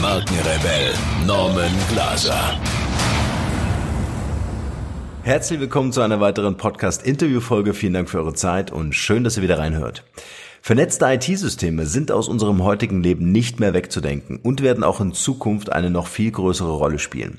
Markenrebell Norman Glaser. Herzlich willkommen zu einer weiteren Podcast-Interview-Folge. Vielen Dank für eure Zeit und schön, dass ihr wieder reinhört. Vernetzte IT-Systeme sind aus unserem heutigen Leben nicht mehr wegzudenken und werden auch in Zukunft eine noch viel größere Rolle spielen.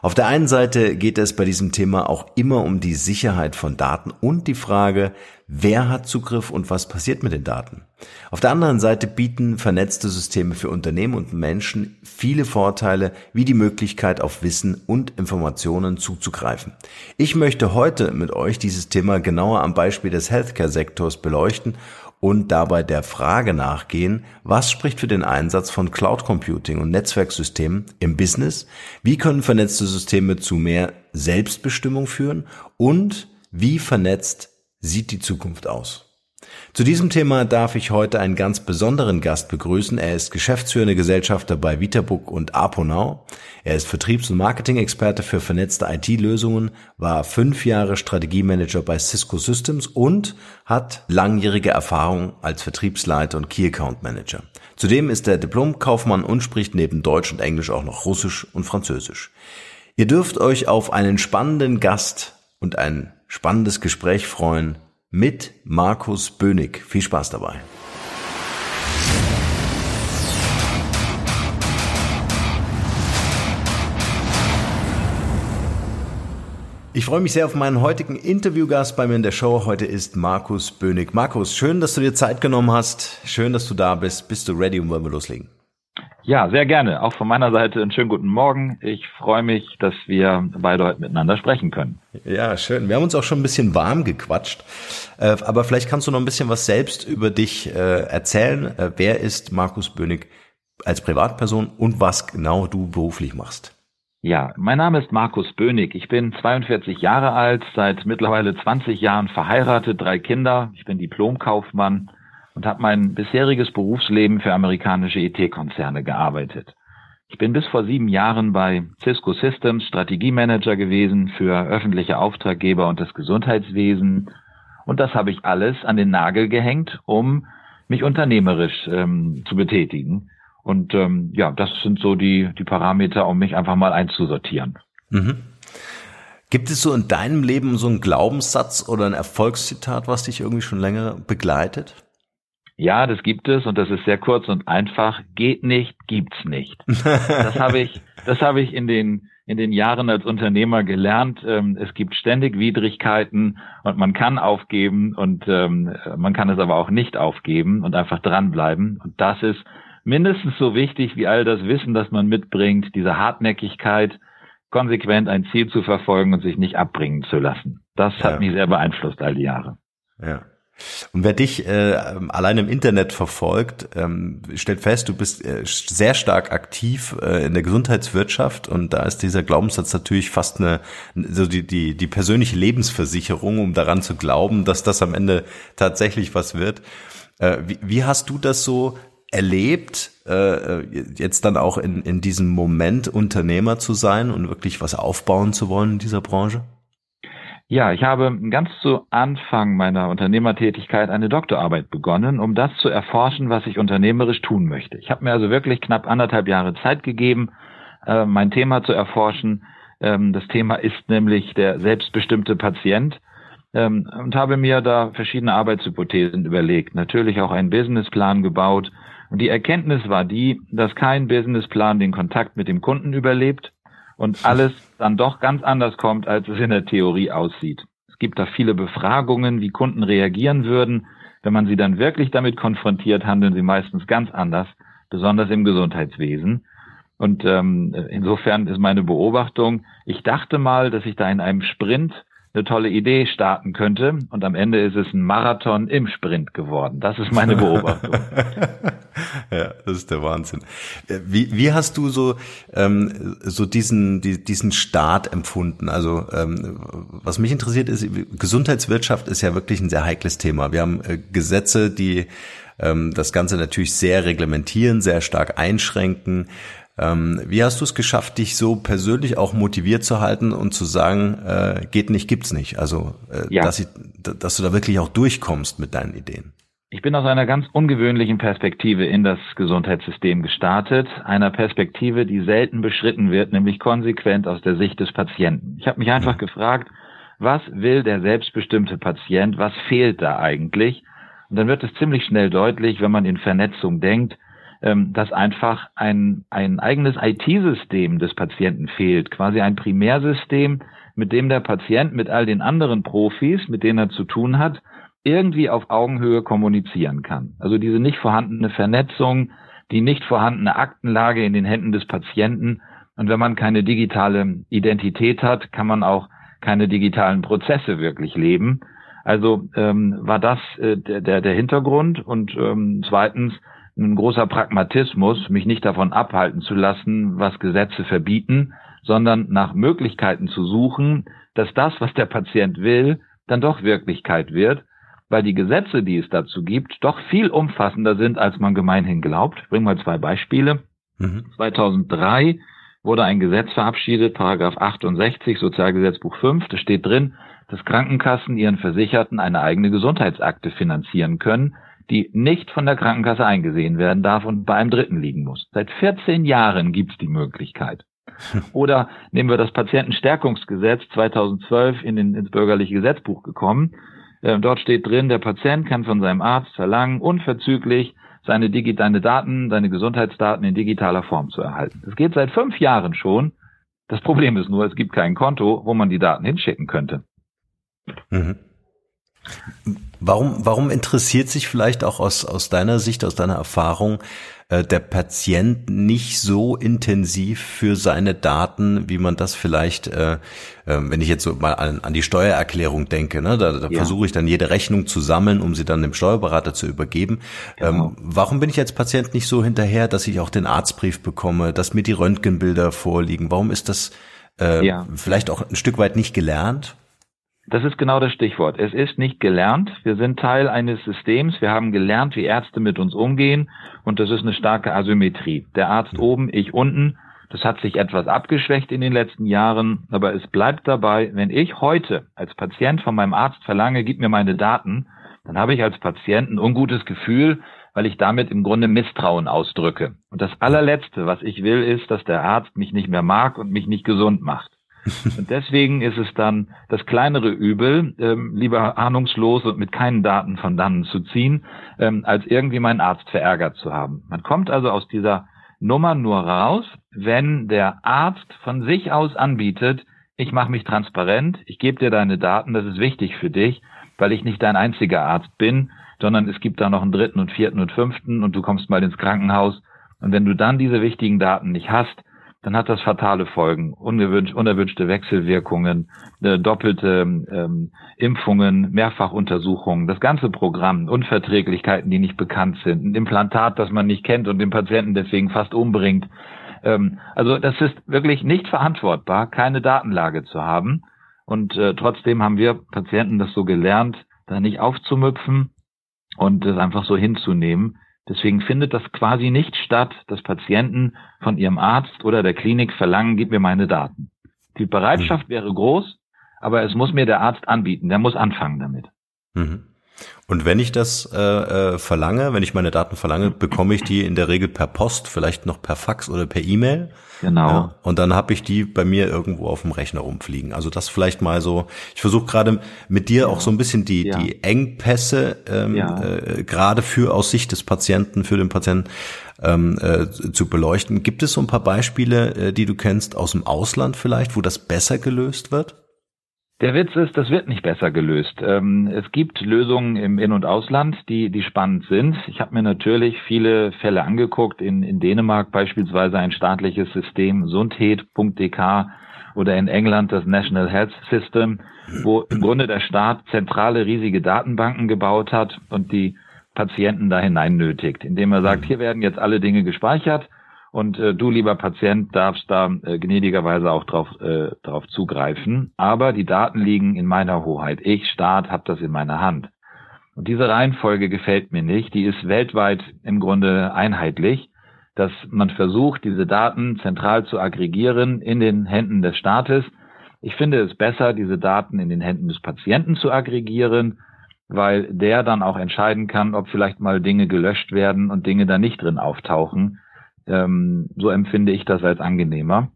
Auf der einen Seite geht es bei diesem Thema auch immer um die Sicherheit von Daten und die Frage, wer hat Zugriff und was passiert mit den Daten. Auf der anderen Seite bieten vernetzte Systeme für Unternehmen und Menschen viele Vorteile, wie die Möglichkeit auf Wissen und Informationen zuzugreifen. Ich möchte heute mit euch dieses Thema genauer am Beispiel des Healthcare-Sektors beleuchten und dabei der Frage nachgehen, was spricht für den Einsatz von Cloud Computing und Netzwerksystemen im Business, wie können vernetzte Systeme zu mehr Selbstbestimmung führen und wie vernetzt sieht die Zukunft aus. Zu diesem Thema darf ich heute einen ganz besonderen Gast begrüßen. Er ist geschäftsführende Gesellschafter bei Vitabook und Aponau. Er ist Vertriebs- und Marketing-Experte für vernetzte IT-Lösungen, war fünf Jahre Strategiemanager bei Cisco Systems und hat langjährige Erfahrung als Vertriebsleiter und Key Account Manager. Zudem ist er Diplomkaufmann und spricht neben Deutsch und Englisch auch noch Russisch und Französisch. Ihr dürft euch auf einen spannenden Gast und ein spannendes Gespräch freuen mit Markus Bönig. Viel Spaß dabei. Ich freue mich sehr auf meinen heutigen Interviewgast bei mir in der Show. Heute ist Markus Bönig. Markus, schön, dass du dir Zeit genommen hast. Schön, dass du da bist. Bist du ready und wollen wir loslegen? Ja, sehr gerne. Auch von meiner Seite einen schönen guten Morgen. Ich freue mich, dass wir beide heute miteinander sprechen können. Ja, schön. Wir haben uns auch schon ein bisschen warm gequatscht. Äh, aber vielleicht kannst du noch ein bisschen was selbst über dich äh, erzählen. Äh, wer ist Markus Bönig als Privatperson und was genau du beruflich machst? Ja, mein Name ist Markus Bönig. Ich bin 42 Jahre alt, seit mittlerweile 20 Jahren verheiratet, drei Kinder. Ich bin Diplomkaufmann und habe mein bisheriges Berufsleben für amerikanische IT-Konzerne gearbeitet. Ich bin bis vor sieben Jahren bei Cisco Systems Strategiemanager gewesen für öffentliche Auftraggeber und das Gesundheitswesen. Und das habe ich alles an den Nagel gehängt, um mich unternehmerisch ähm, zu betätigen. Und ähm, ja, das sind so die, die Parameter, um mich einfach mal einzusortieren. Mhm. Gibt es so in deinem Leben so einen Glaubenssatz oder ein Erfolgszitat, was dich irgendwie schon länger begleitet? Ja, das gibt es und das ist sehr kurz und einfach. Geht nicht, gibt's nicht. Das habe ich, das habe ich in den in den Jahren als Unternehmer gelernt. Ähm, es gibt ständig Widrigkeiten und man kann aufgeben und ähm, man kann es aber auch nicht aufgeben und einfach dranbleiben. Und das ist mindestens so wichtig wie all das Wissen, das man mitbringt, diese Hartnäckigkeit, konsequent ein Ziel zu verfolgen und sich nicht abbringen zu lassen. Das hat ja. mich sehr beeinflusst all die Jahre. Ja. Und wer dich äh, allein im Internet verfolgt, ähm, stellt fest, du bist äh, sehr stark aktiv äh, in der Gesundheitswirtschaft und da ist dieser Glaubenssatz natürlich fast eine so die die die persönliche Lebensversicherung, um daran zu glauben, dass das am Ende tatsächlich was wird. Äh, wie, wie hast du das so erlebt, äh, jetzt dann auch in in diesem Moment Unternehmer zu sein und wirklich was aufbauen zu wollen in dieser Branche? Ja, ich habe ganz zu Anfang meiner Unternehmertätigkeit eine Doktorarbeit begonnen, um das zu erforschen, was ich unternehmerisch tun möchte. Ich habe mir also wirklich knapp anderthalb Jahre Zeit gegeben, äh, mein Thema zu erforschen. Ähm, das Thema ist nämlich der selbstbestimmte Patient ähm, und habe mir da verschiedene Arbeitshypothesen überlegt, natürlich auch einen Businessplan gebaut. Und die Erkenntnis war die, dass kein Businessplan den Kontakt mit dem Kunden überlebt, und alles dann doch ganz anders kommt, als es in der Theorie aussieht. Es gibt da viele Befragungen, wie Kunden reagieren würden. Wenn man sie dann wirklich damit konfrontiert, handeln sie meistens ganz anders, besonders im Gesundheitswesen. Und ähm, insofern ist meine Beobachtung, ich dachte mal, dass ich da in einem Sprint eine tolle Idee starten könnte und am Ende ist es ein Marathon im Sprint geworden. Das ist meine Beobachtung. Ja, das ist der Wahnsinn. Äh, wie, wie hast du so, ähm, so diesen, die, diesen Start empfunden? Also ähm, was mich interessiert ist, Gesundheitswirtschaft ist ja wirklich ein sehr heikles Thema. Wir haben äh, Gesetze, die ähm, das Ganze natürlich sehr reglementieren, sehr stark einschränken. Ähm, wie hast du es geschafft, dich so persönlich auch motiviert zu halten und zu sagen, äh, geht nicht, gibt's nicht? Also, äh, ja. dass, ich, dass du da wirklich auch durchkommst mit deinen Ideen. Ich bin aus einer ganz ungewöhnlichen Perspektive in das Gesundheitssystem gestartet, einer Perspektive, die selten beschritten wird, nämlich konsequent aus der Sicht des Patienten. Ich habe mich einfach mhm. gefragt, was will der selbstbestimmte Patient, was fehlt da eigentlich? Und dann wird es ziemlich schnell deutlich, wenn man in Vernetzung denkt, dass einfach ein, ein eigenes IT-System des Patienten fehlt, quasi ein Primärsystem, mit dem der Patient mit all den anderen Profis, mit denen er zu tun hat, irgendwie auf Augenhöhe kommunizieren kann. Also diese nicht vorhandene Vernetzung, die nicht vorhandene Aktenlage in den Händen des Patienten. Und wenn man keine digitale Identität hat, kann man auch keine digitalen Prozesse wirklich leben. Also ähm, war das äh, der, der Hintergrund. Und ähm, zweitens ein großer Pragmatismus, mich nicht davon abhalten zu lassen, was Gesetze verbieten, sondern nach Möglichkeiten zu suchen, dass das, was der Patient will, dann doch Wirklichkeit wird weil die Gesetze, die es dazu gibt, doch viel umfassender sind, als man gemeinhin glaubt. Ich bringe mal zwei Beispiele. Mhm. 2003 wurde ein Gesetz verabschiedet, Paragraph 68 Sozialgesetzbuch 5, da steht drin, dass Krankenkassen ihren Versicherten eine eigene Gesundheitsakte finanzieren können, die nicht von der Krankenkasse eingesehen werden darf und bei einem Dritten liegen muss. Seit 14 Jahren gibt es die Möglichkeit. Oder nehmen wir das Patientenstärkungsgesetz 2012 in den, ins bürgerliche Gesetzbuch gekommen. Äh, dort steht drin, der Patient kann von seinem Arzt verlangen, unverzüglich seine, Digi seine Daten, seine Gesundheitsdaten in digitaler Form zu erhalten. Das geht seit fünf Jahren schon. Das Problem ist nur, es gibt kein Konto, wo man die Daten hinschicken könnte. Mhm. Warum, warum interessiert sich vielleicht auch aus, aus deiner Sicht, aus deiner Erfahrung äh, der Patient nicht so intensiv für seine Daten, wie man das vielleicht, äh, äh, wenn ich jetzt so mal an, an die Steuererklärung denke, ne, da, da ja. versuche ich dann jede Rechnung zu sammeln, um sie dann dem Steuerberater zu übergeben. Genau. Ähm, warum bin ich als Patient nicht so hinterher, dass ich auch den Arztbrief bekomme, dass mir die Röntgenbilder vorliegen? Warum ist das äh, ja. vielleicht auch ein Stück weit nicht gelernt? Das ist genau das Stichwort. Es ist nicht gelernt. Wir sind Teil eines Systems. Wir haben gelernt, wie Ärzte mit uns umgehen. Und das ist eine starke Asymmetrie. Der Arzt oben, ich unten. Das hat sich etwas abgeschwächt in den letzten Jahren. Aber es bleibt dabei, wenn ich heute als Patient von meinem Arzt verlange, gib mir meine Daten, dann habe ich als Patient ein ungutes Gefühl, weil ich damit im Grunde Misstrauen ausdrücke. Und das allerletzte, was ich will, ist, dass der Arzt mich nicht mehr mag und mich nicht gesund macht. Und deswegen ist es dann das kleinere Übel, ähm, lieber ahnungslos und mit keinen Daten von dannen zu ziehen, ähm, als irgendwie meinen Arzt verärgert zu haben. Man kommt also aus dieser Nummer nur raus, wenn der Arzt von sich aus anbietet, ich mache mich transparent, ich gebe dir deine Daten, das ist wichtig für dich, weil ich nicht dein einziger Arzt bin, sondern es gibt da noch einen dritten und vierten und fünften und du kommst mal ins Krankenhaus. Und wenn du dann diese wichtigen Daten nicht hast, dann hat das fatale Folgen, unerwünscht, unerwünschte Wechselwirkungen, äh, doppelte ähm, Impfungen, Mehrfachuntersuchungen, das ganze Programm, Unverträglichkeiten, die nicht bekannt sind, ein Implantat, das man nicht kennt und den Patienten deswegen fast umbringt. Ähm, also das ist wirklich nicht verantwortbar, keine Datenlage zu haben. Und äh, trotzdem haben wir Patienten das so gelernt, da nicht aufzumüpfen und das einfach so hinzunehmen. Deswegen findet das quasi nicht statt, dass Patienten von ihrem Arzt oder der Klinik verlangen, gib mir meine Daten. Die Bereitschaft mhm. wäre groß, aber es muss mir der Arzt anbieten, der muss anfangen damit. Mhm. Und wenn ich das äh, äh, verlange, wenn ich meine Daten verlange, bekomme ich die in der Regel per Post, vielleicht noch per Fax oder per E-Mail. Genau. Ja, und dann habe ich die bei mir irgendwo auf dem Rechner rumfliegen. Also das vielleicht mal so. Ich versuche gerade mit dir ja. auch so ein bisschen die ja. die Engpässe ähm, äh, gerade für aus Sicht des Patienten für den Patienten ähm, äh, zu beleuchten. Gibt es so ein paar Beispiele, äh, die du kennst aus dem Ausland vielleicht, wo das besser gelöst wird? Der Witz ist, das wird nicht besser gelöst. Ähm, es gibt Lösungen im In- und Ausland, die, die spannend sind. Ich habe mir natürlich viele Fälle angeguckt. In, in Dänemark beispielsweise ein staatliches System, Sundhed.dk oder in England das National Health System, wo im Grunde der Staat zentrale riesige Datenbanken gebaut hat und die Patienten da hinein nötigt, indem er sagt, hier werden jetzt alle Dinge gespeichert und äh, du, lieber Patient, darfst da äh, gnädigerweise auch drauf, äh, drauf zugreifen. Aber die Daten liegen in meiner Hoheit. Ich, Staat, habe das in meiner Hand. Und diese Reihenfolge gefällt mir nicht. Die ist weltweit im Grunde einheitlich, dass man versucht, diese Daten zentral zu aggregieren in den Händen des Staates. Ich finde es besser, diese Daten in den Händen des Patienten zu aggregieren, weil der dann auch entscheiden kann, ob vielleicht mal Dinge gelöscht werden und Dinge da nicht drin auftauchen ähm, so empfinde ich das als angenehmer.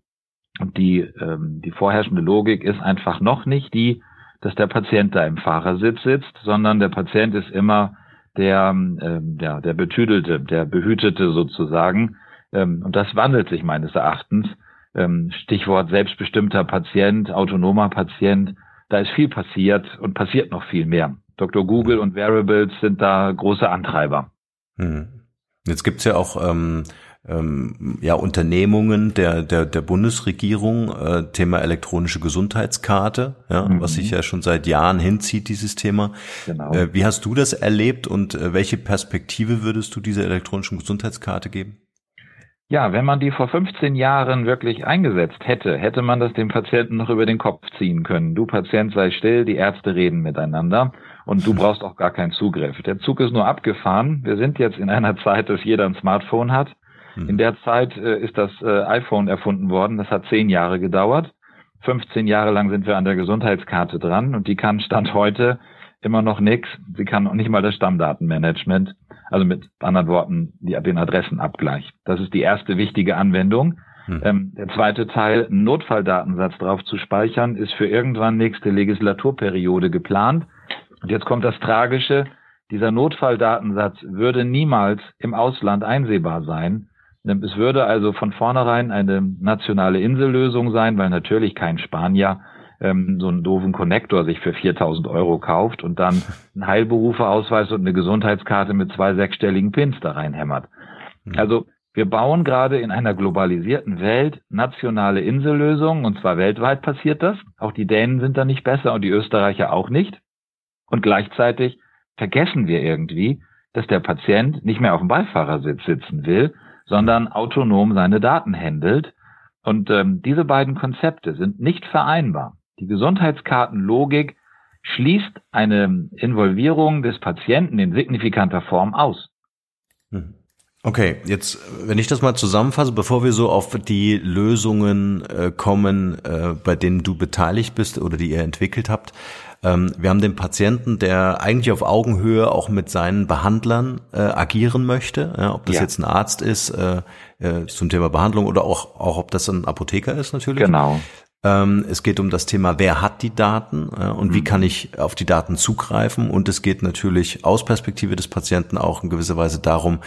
Und die, ähm, die vorherrschende Logik ist einfach noch nicht die, dass der Patient da im Fahrersitz sitzt, sondern der Patient ist immer der, ähm, der, der Betüdelte, der Behütete sozusagen. Ähm, und das wandelt sich meines Erachtens. Ähm, Stichwort selbstbestimmter Patient, autonomer Patient. Da ist viel passiert und passiert noch viel mehr. Dr. Google und Wearables sind da große Antreiber. Hm. Jetzt gibt's ja auch ähm, ähm, ja, Unternehmungen der, der, der Bundesregierung, äh, Thema elektronische Gesundheitskarte, ja, mhm. was sich ja schon seit Jahren hinzieht, dieses Thema. Genau. Äh, wie hast du das erlebt und äh, welche Perspektive würdest du dieser elektronischen Gesundheitskarte geben? Ja, wenn man die vor 15 Jahren wirklich eingesetzt hätte, hätte man das dem Patienten noch über den Kopf ziehen können. Du Patient sei still, die Ärzte reden miteinander und du brauchst auch gar keinen Zugriff. Der Zug ist nur abgefahren. Wir sind jetzt in einer Zeit, dass jeder ein Smartphone hat. Mhm. In der Zeit äh, ist das äh, iPhone erfunden worden. Das hat zehn Jahre gedauert. 15 Jahre lang sind wir an der Gesundheitskarte dran und die kann Stand heute immer noch nichts. Sie kann auch nicht mal das Stammdatenmanagement. Also mit anderen Worten, die, den Adressenabgleich. Das ist die erste wichtige Anwendung. Mhm. Ähm, der zweite Teil, einen Notfalldatensatz drauf zu speichern, ist für irgendwann nächste Legislaturperiode geplant. Und jetzt kommt das Tragische. Dieser Notfalldatensatz würde niemals im Ausland einsehbar sein, es würde also von vornherein eine nationale Insellösung sein, weil natürlich kein Spanier ähm, so einen doofen Konnektor sich für 4000 Euro kauft und dann einen Heilberufeausweis und eine Gesundheitskarte mit zwei sechsstelligen Pins da reinhämmert. Mhm. Also wir bauen gerade in einer globalisierten Welt nationale Insellösungen und zwar weltweit passiert das. Auch die Dänen sind da nicht besser und die Österreicher auch nicht. Und gleichzeitig vergessen wir irgendwie, dass der Patient nicht mehr auf dem Beifahrersitz sitzen will, sondern autonom seine Daten handelt. Und ähm, diese beiden Konzepte sind nicht vereinbar. Die Gesundheitskartenlogik schließt eine Involvierung des Patienten in signifikanter Form aus. Hm. Okay, jetzt, wenn ich das mal zusammenfasse, bevor wir so auf die Lösungen äh, kommen, äh, bei denen du beteiligt bist oder die ihr entwickelt habt, ähm, wir haben den Patienten, der eigentlich auf Augenhöhe auch mit seinen Behandlern äh, agieren möchte, ja, ob das ja. jetzt ein Arzt ist äh, äh, zum Thema Behandlung oder auch, auch ob das ein Apotheker ist natürlich. Genau. Ähm, es geht um das Thema, wer hat die Daten äh, und mhm. wie kann ich auf die Daten zugreifen. Und es geht natürlich aus Perspektive des Patienten auch in gewisser Weise darum,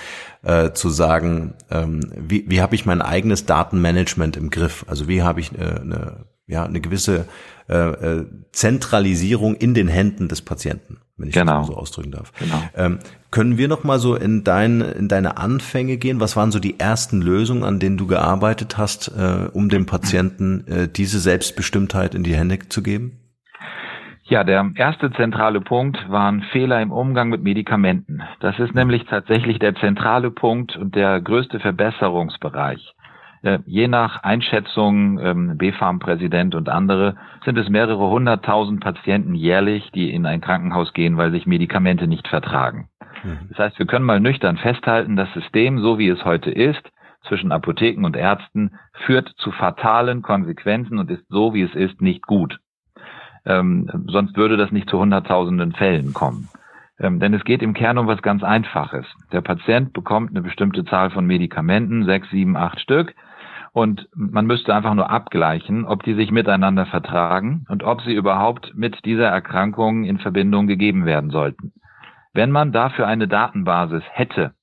äh, zu sagen, ähm, wie, wie habe ich mein eigenes Datenmanagement im Griff? Also wie habe ich äh, eine ja, eine gewisse äh, äh, Zentralisierung in den Händen des Patienten, wenn ich genau. das so ausdrücken darf. Genau. Ähm, können wir noch mal so in, dein, in deine Anfänge gehen? Was waren so die ersten Lösungen, an denen du gearbeitet hast, äh, um dem Patienten äh, diese Selbstbestimmtheit in die Hände zu geben? Ja, der erste zentrale Punkt waren Fehler im Umgang mit Medikamenten. Das ist nämlich tatsächlich der zentrale Punkt und der größte Verbesserungsbereich. Äh, je nach Einschätzung, ähm, BfArM-Präsident und andere, sind es mehrere hunderttausend Patienten jährlich, die in ein Krankenhaus gehen, weil sich Medikamente nicht vertragen. Mhm. Das heißt, wir können mal nüchtern festhalten, das System, so wie es heute ist, zwischen Apotheken und Ärzten, führt zu fatalen Konsequenzen und ist so, wie es ist, nicht gut. Ähm, sonst würde das nicht zu hunderttausenden Fällen kommen. Ähm, denn es geht im Kern um was ganz Einfaches. Der Patient bekommt eine bestimmte Zahl von Medikamenten, sechs, sieben, acht Stück, und man müsste einfach nur abgleichen, ob die sich miteinander vertragen und ob sie überhaupt mit dieser Erkrankung in Verbindung gegeben werden sollten. Wenn man dafür eine Datenbasis hätte,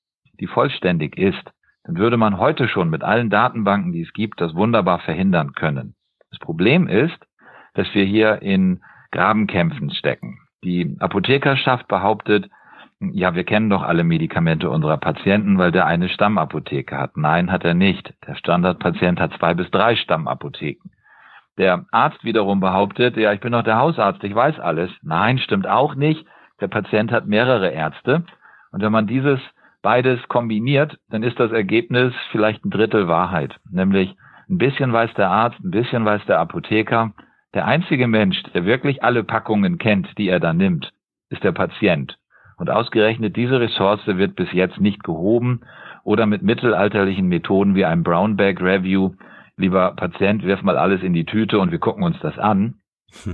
die vollständig ist, dann würde man heute schon mit allen Datenbanken, die es gibt, das wunderbar verhindern können. Das Problem ist, dass wir hier in Grabenkämpfen stecken. Die Apothekerschaft behauptet, ja, wir kennen doch alle Medikamente unserer Patienten, weil der eine Stammapotheke hat. Nein, hat er nicht. Der Standardpatient hat zwei bis drei Stammapotheken. Der Arzt wiederum behauptet, ja, ich bin doch der Hausarzt, ich weiß alles. Nein, stimmt auch nicht. Der Patient hat mehrere Ärzte. Und wenn man dieses beides kombiniert, dann ist das Ergebnis vielleicht ein Drittel Wahrheit. Nämlich ein bisschen weiß der Arzt, ein bisschen weiß der Apotheker. Der einzige Mensch, der wirklich alle Packungen kennt, die er da nimmt, ist der Patient. Und ausgerechnet diese Ressource wird bis jetzt nicht gehoben oder mit mittelalterlichen Methoden wie einem Brown Bag Review, lieber Patient, wirf mal alles in die Tüte und wir gucken uns das an.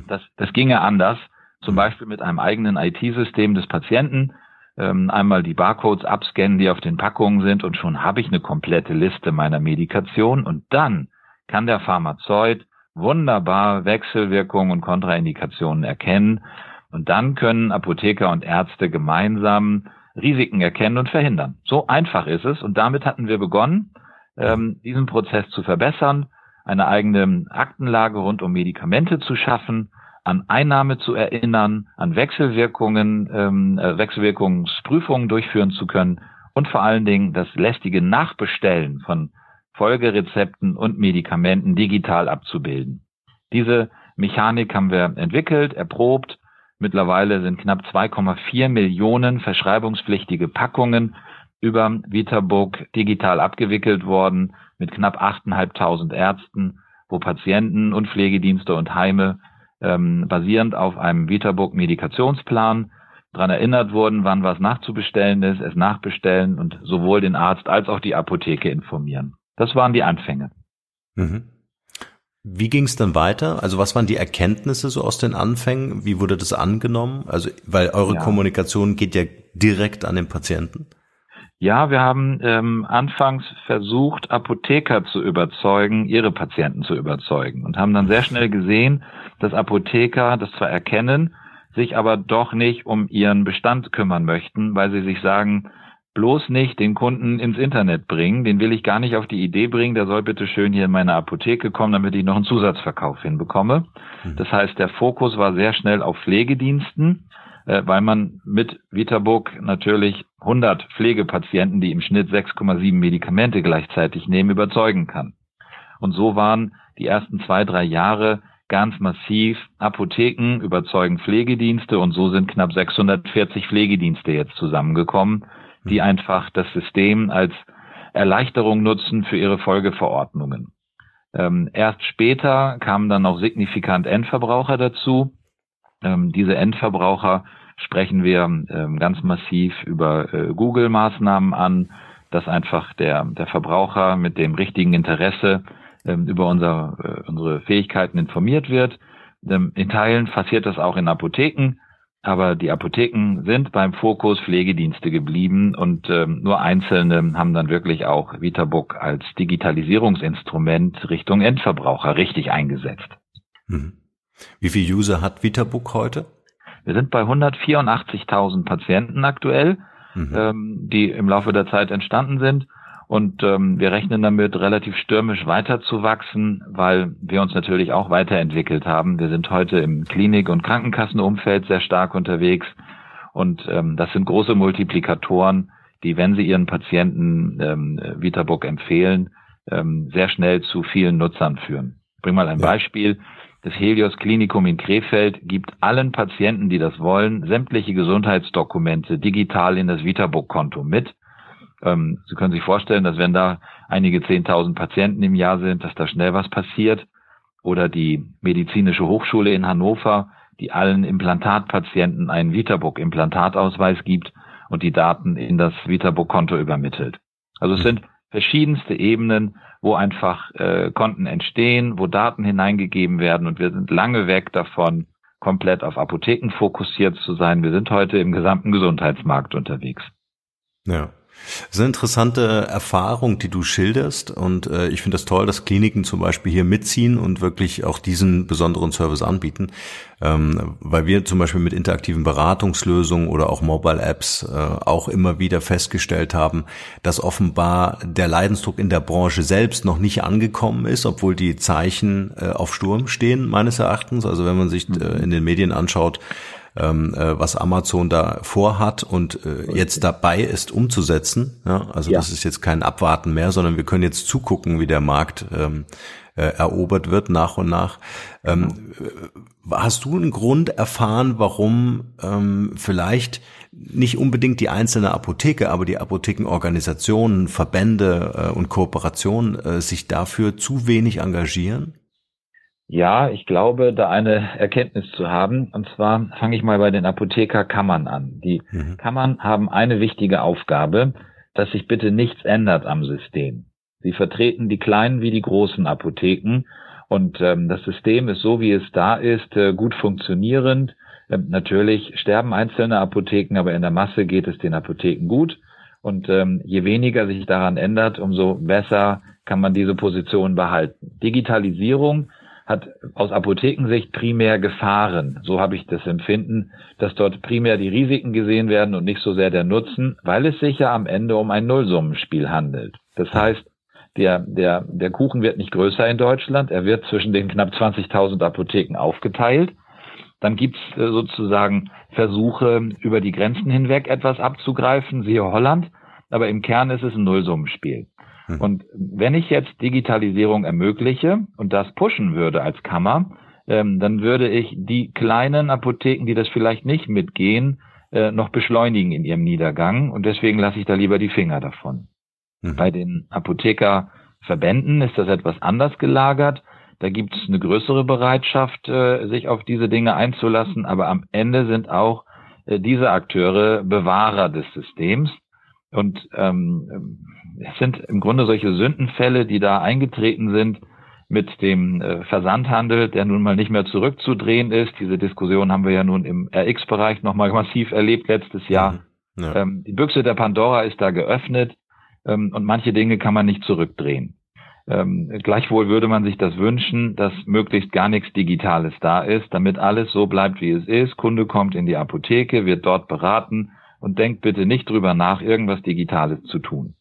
Das, das ginge anders, zum Beispiel mit einem eigenen IT-System des Patienten, ähm, einmal die Barcodes abscannen, die auf den Packungen sind und schon habe ich eine komplette Liste meiner Medikation. Und dann kann der Pharmazeut wunderbar Wechselwirkungen und Kontraindikationen erkennen und dann können Apotheker und Ärzte gemeinsam Risiken erkennen und verhindern. So einfach ist es und damit hatten wir begonnen, ähm, diesen Prozess zu verbessern, eine eigene Aktenlage rund um Medikamente zu schaffen an Einnahme zu erinnern, an Wechselwirkungen, ähm, äh, Wechselwirkungsprüfungen durchführen zu können und vor allen Dingen das lästige Nachbestellen von Folgerezepten und Medikamenten digital abzubilden. Diese Mechanik haben wir entwickelt, erprobt. Mittlerweile sind knapp 2,4 Millionen verschreibungspflichtige Packungen über VitaBook digital abgewickelt worden mit knapp 8.500 Ärzten, wo Patienten und Pflegedienste und Heime ähm, basierend auf einem VitaBook-Medikationsplan daran erinnert wurden, wann was nachzubestellen ist, es nachbestellen und sowohl den Arzt als auch die Apotheke informieren. Das waren die Anfänge. Mhm. Wie ging es dann weiter? Also was waren die Erkenntnisse so aus den Anfängen? Wie wurde das angenommen? Also weil eure ja. Kommunikation geht ja direkt an den Patienten. Ja, wir haben ähm, anfangs versucht, Apotheker zu überzeugen, ihre Patienten zu überzeugen und haben dann sehr schnell gesehen, dass Apotheker das zwar erkennen, sich aber doch nicht um ihren Bestand kümmern möchten, weil sie sich sagen, bloß nicht den Kunden ins Internet bringen, den will ich gar nicht auf die Idee bringen, der soll bitte schön hier in meine Apotheke kommen, damit ich noch einen Zusatzverkauf hinbekomme. Mhm. Das heißt, der Fokus war sehr schnell auf Pflegediensten äh, weil man mit Vitabook natürlich 100 Pflegepatienten, die im Schnitt 6,7 Medikamente gleichzeitig nehmen, überzeugen kann. Und so waren die ersten zwei, drei Jahre ganz massiv Apotheken überzeugen Pflegedienste und so sind knapp 640 Pflegedienste jetzt zusammengekommen, die mhm. einfach das System als Erleichterung nutzen für ihre Folgeverordnungen. Ähm, erst später kamen dann auch signifikant Endverbraucher dazu. Ähm, diese Endverbraucher sprechen wir ähm, ganz massiv über äh, Google-Maßnahmen an, dass einfach der, der Verbraucher mit dem richtigen Interesse ähm, über unser, äh, unsere Fähigkeiten informiert wird. Ähm, in Teilen passiert das auch in Apotheken, aber die Apotheken sind beim Fokus Pflegedienste geblieben und ähm, nur einzelne haben dann wirklich auch VitaBook als Digitalisierungsinstrument Richtung Endverbraucher richtig eingesetzt. Mhm. Wie viele User hat VitaBook heute? Wir sind bei 184.000 Patienten aktuell, mhm. ähm, die im Laufe der Zeit entstanden sind. Und ähm, wir rechnen damit, relativ stürmisch weiterzuwachsen, weil wir uns natürlich auch weiterentwickelt haben. Wir sind heute im Klinik- und Krankenkassenumfeld sehr stark unterwegs. Und ähm, das sind große Multiplikatoren, die, wenn sie ihren Patienten ähm, VitaBook empfehlen, ähm, sehr schnell zu vielen Nutzern führen. Ich bring mal ein ja. Beispiel. Das Helios Klinikum in Krefeld gibt allen Patienten, die das wollen, sämtliche Gesundheitsdokumente digital in das VitaBook-Konto mit. Ähm, Sie können sich vorstellen, dass wenn da einige Zehntausend Patienten im Jahr sind, dass da schnell was passiert. Oder die medizinische Hochschule in Hannover, die allen Implantatpatienten einen VitaBook-Implantatausweis gibt und die Daten in das VitaBook-Konto übermittelt. Also es sind verschiedenste Ebenen, wo einfach äh, Konten entstehen, wo Daten hineingegeben werden und wir sind lange weg davon, komplett auf Apotheken fokussiert zu sein. Wir sind heute im gesamten Gesundheitsmarkt unterwegs. Ja. Das ist eine interessante Erfahrung, die du schilderst und äh, ich finde das toll, dass Kliniken zum Beispiel hier mitziehen und wirklich auch diesen besonderen Service anbieten, ähm, weil wir zum Beispiel mit interaktiven Beratungslösungen oder auch Mobile Apps äh, auch immer wieder festgestellt haben, dass offenbar der Leidensdruck in der Branche selbst noch nicht angekommen ist, obwohl die Zeichen äh, auf Sturm stehen meines Erachtens. Also wenn man sich äh, in den Medien anschaut, ähm, äh, was Amazon da vorhat und äh, jetzt dabei ist umzusetzen. Ja? Also ja. das ist jetzt kein Abwarten mehr, sondern wir können jetzt zugucken, wie der Markt ähm, äh, erobert wird nach und nach. Ähm, genau. hast du einen Grund erfahren, warum ähm, vielleicht nicht unbedingt die einzelne Apotheke, aber die Apothekenorganisationen, Verbände äh, und Kooperationen äh, sich dafür zu wenig engagieren? Ja, ich glaube, da eine Erkenntnis zu haben. Und zwar fange ich mal bei den Apothekerkammern an. Die mhm. Kammern haben eine wichtige Aufgabe, dass sich bitte nichts ändert am System. Sie vertreten die kleinen wie die großen Apotheken. Und ähm, das System ist so, wie es da ist, äh, gut funktionierend. Ähm, natürlich sterben einzelne Apotheken, aber in der Masse geht es den Apotheken gut. Und ähm, je weniger sich daran ändert, umso besser kann man diese Position behalten. Digitalisierung hat aus Apothekensicht primär Gefahren. So habe ich das Empfinden, dass dort primär die Risiken gesehen werden und nicht so sehr der Nutzen, weil es sich ja am Ende um ein Nullsummenspiel handelt. Das heißt, der, der, der Kuchen wird nicht größer in Deutschland, er wird zwischen den knapp 20.000 Apotheken aufgeteilt. Dann gibt's äh, sozusagen Versuche, über die Grenzen hinweg etwas abzugreifen, siehe Holland, aber im Kern ist es ein Nullsummenspiel. Mhm. Und wenn ich jetzt Digitalisierung ermögliche und das pushen würde als Kammer, ähm, dann würde ich die kleinen Apotheken, die das vielleicht nicht mitgehen, äh, noch beschleunigen in ihrem Niedergang. Und deswegen lasse ich da lieber die Finger davon. Mhm. Bei den Apothekerverbänden ist das etwas anders gelagert. Da gibt es eine größere Bereitschaft, äh, sich auf diese Dinge einzulassen. Aber am Ende sind auch äh, diese Akteure Bewahrer des Systems. Und ähm, es sind im Grunde solche Sündenfälle, die da eingetreten sind mit dem äh, Versandhandel, der nun mal nicht mehr zurückzudrehen ist. Diese Diskussion haben wir ja nun im RX-Bereich nochmal massiv erlebt letztes Jahr. Mhm. Ja. Ähm, die Büchse der Pandora ist da geöffnet ähm, und manche Dinge kann man nicht zurückdrehen. Ähm, gleichwohl würde man sich das wünschen, dass möglichst gar nichts Digitales da ist, damit alles so bleibt, wie es ist. Kunde kommt in die Apotheke, wird dort beraten und denkt bitte nicht drüber nach, irgendwas Digitales zu tun.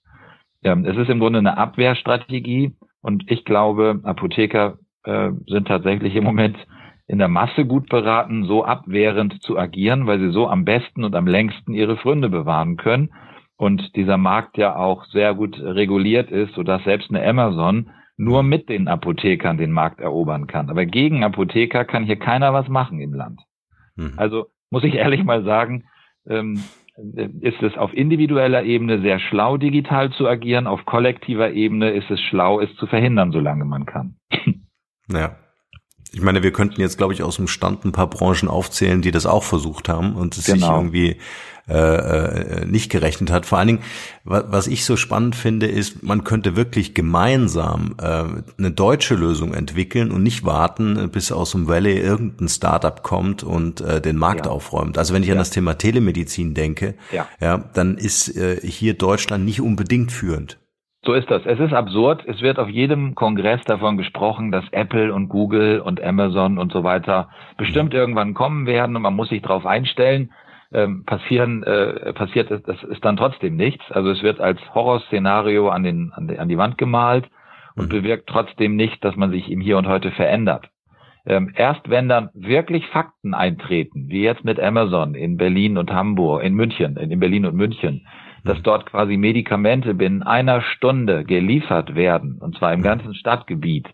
Ähm, es ist im Grunde eine Abwehrstrategie und ich glaube, Apotheker äh, sind tatsächlich im Moment in der Masse gut beraten, so abwehrend zu agieren, weil sie so am besten und am längsten ihre Fründe bewahren können und dieser Markt ja auch sehr gut reguliert ist, sodass selbst eine Amazon nur mit den Apothekern den Markt erobern kann. Aber gegen Apotheker kann hier keiner was machen im Land. Mhm. Also muss ich ehrlich mal sagen, ähm, ist es auf individueller Ebene sehr schlau, digital zu agieren. Auf kollektiver Ebene ist es schlau, es zu verhindern, solange man kann. Ja. Ich meine, wir könnten jetzt, glaube ich, aus dem Stand ein paar Branchen aufzählen, die das auch versucht haben und es genau. sich irgendwie äh, äh, nicht gerechnet hat. Vor allen Dingen, was ich so spannend finde, ist, man könnte wirklich gemeinsam äh, eine deutsche Lösung entwickeln und nicht warten, bis aus dem Valley irgendein Startup kommt und äh, den Markt ja. aufräumt. Also wenn ich ja. an das Thema Telemedizin denke, ja, ja dann ist äh, hier Deutschland nicht unbedingt führend. So ist das. Es ist absurd. Es wird auf jedem Kongress davon gesprochen, dass Apple und Google und Amazon und so weiter bestimmt mhm. irgendwann kommen werden und man muss sich darauf einstellen ähm, passieren, äh, passiert ist, das ist dann trotzdem nichts. Also es wird als Horrorszenario an, den, an, die, an die Wand gemalt und mhm. bewirkt trotzdem nicht, dass man sich im Hier und Heute verändert. Ähm, erst wenn dann wirklich Fakten eintreten, wie jetzt mit Amazon in Berlin und Hamburg, in München, in Berlin und München, dass mhm. dort quasi Medikamente binnen einer Stunde geliefert werden, und zwar im mhm. ganzen Stadtgebiet,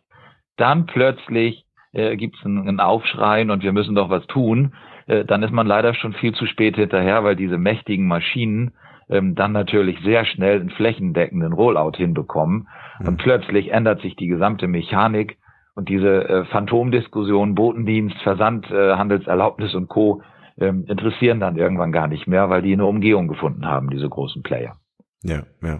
dann plötzlich äh, gibt es einen, einen Aufschreien und wir müssen doch was tun. Äh, dann ist man leider schon viel zu spät hinterher, weil diese mächtigen Maschinen ähm, dann natürlich sehr schnell einen flächendeckenden Rollout hinbekommen. Mhm. Und plötzlich ändert sich die gesamte Mechanik und diese äh, Phantomdiskussion, Botendienst, Versand, äh, Handelserlaubnis und Co. Ähm, interessieren dann irgendwann gar nicht mehr, weil die eine Umgehung gefunden haben, diese großen Player. Ja, ja.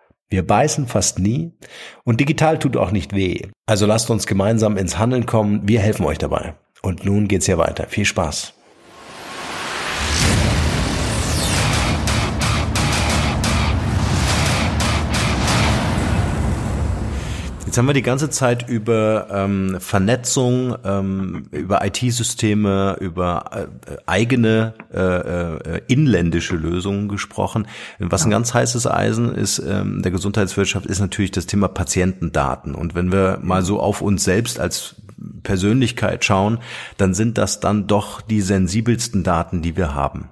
Wir beißen fast nie und digital tut auch nicht weh. Also lasst uns gemeinsam ins Handeln kommen. Wir helfen euch dabei. Und nun geht's hier weiter. Viel Spaß. Jetzt haben wir die ganze Zeit über ähm, Vernetzung, ähm, über IT-Systeme, über äh, eigene äh, äh, inländische Lösungen gesprochen. Was ein ganz heißes Eisen ist ähm, der Gesundheitswirtschaft, ist natürlich das Thema Patientendaten. Und wenn wir mal so auf uns selbst als Persönlichkeit schauen, dann sind das dann doch die sensibelsten Daten, die wir haben.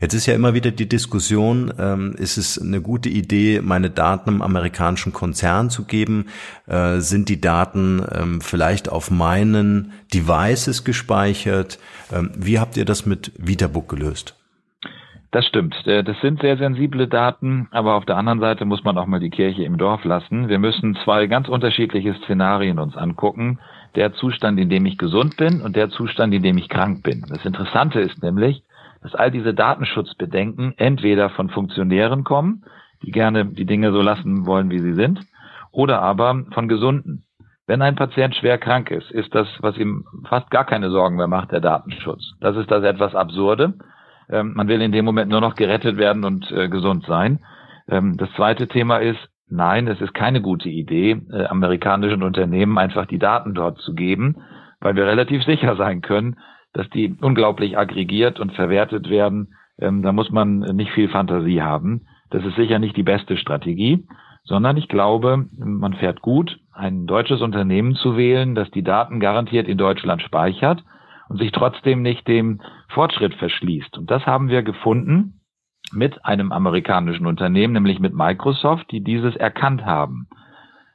Jetzt ist ja immer wieder die Diskussion, ähm, ist es eine gute Idee, meine Daten einem amerikanischen Konzern zu geben? Äh, sind die Daten ähm, vielleicht auf meinen Devices gespeichert? Ähm, wie habt ihr das mit VitaBook gelöst? Das stimmt. Äh, das sind sehr sensible Daten, aber auf der anderen Seite muss man auch mal die Kirche im Dorf lassen. Wir müssen zwei ganz unterschiedliche Szenarien uns angucken. Der Zustand, in dem ich gesund bin und der Zustand, in dem ich krank bin. Das Interessante ist nämlich, dass all diese Datenschutzbedenken entweder von Funktionären kommen, die gerne die Dinge so lassen wollen, wie sie sind, oder aber von Gesunden. Wenn ein Patient schwer krank ist, ist das, was ihm fast gar keine Sorgen mehr macht, der Datenschutz. Das ist das etwas Absurde. Ähm, man will in dem Moment nur noch gerettet werden und äh, gesund sein. Ähm, das zweite Thema ist, nein, es ist keine gute Idee, äh, amerikanischen Unternehmen einfach die Daten dort zu geben, weil wir relativ sicher sein können, dass die unglaublich aggregiert und verwertet werden. Ähm, da muss man nicht viel Fantasie haben. Das ist sicher nicht die beste Strategie, sondern ich glaube, man fährt gut, ein deutsches Unternehmen zu wählen, das die Daten garantiert in Deutschland speichert und sich trotzdem nicht dem Fortschritt verschließt. Und das haben wir gefunden mit einem amerikanischen Unternehmen, nämlich mit Microsoft, die dieses erkannt haben.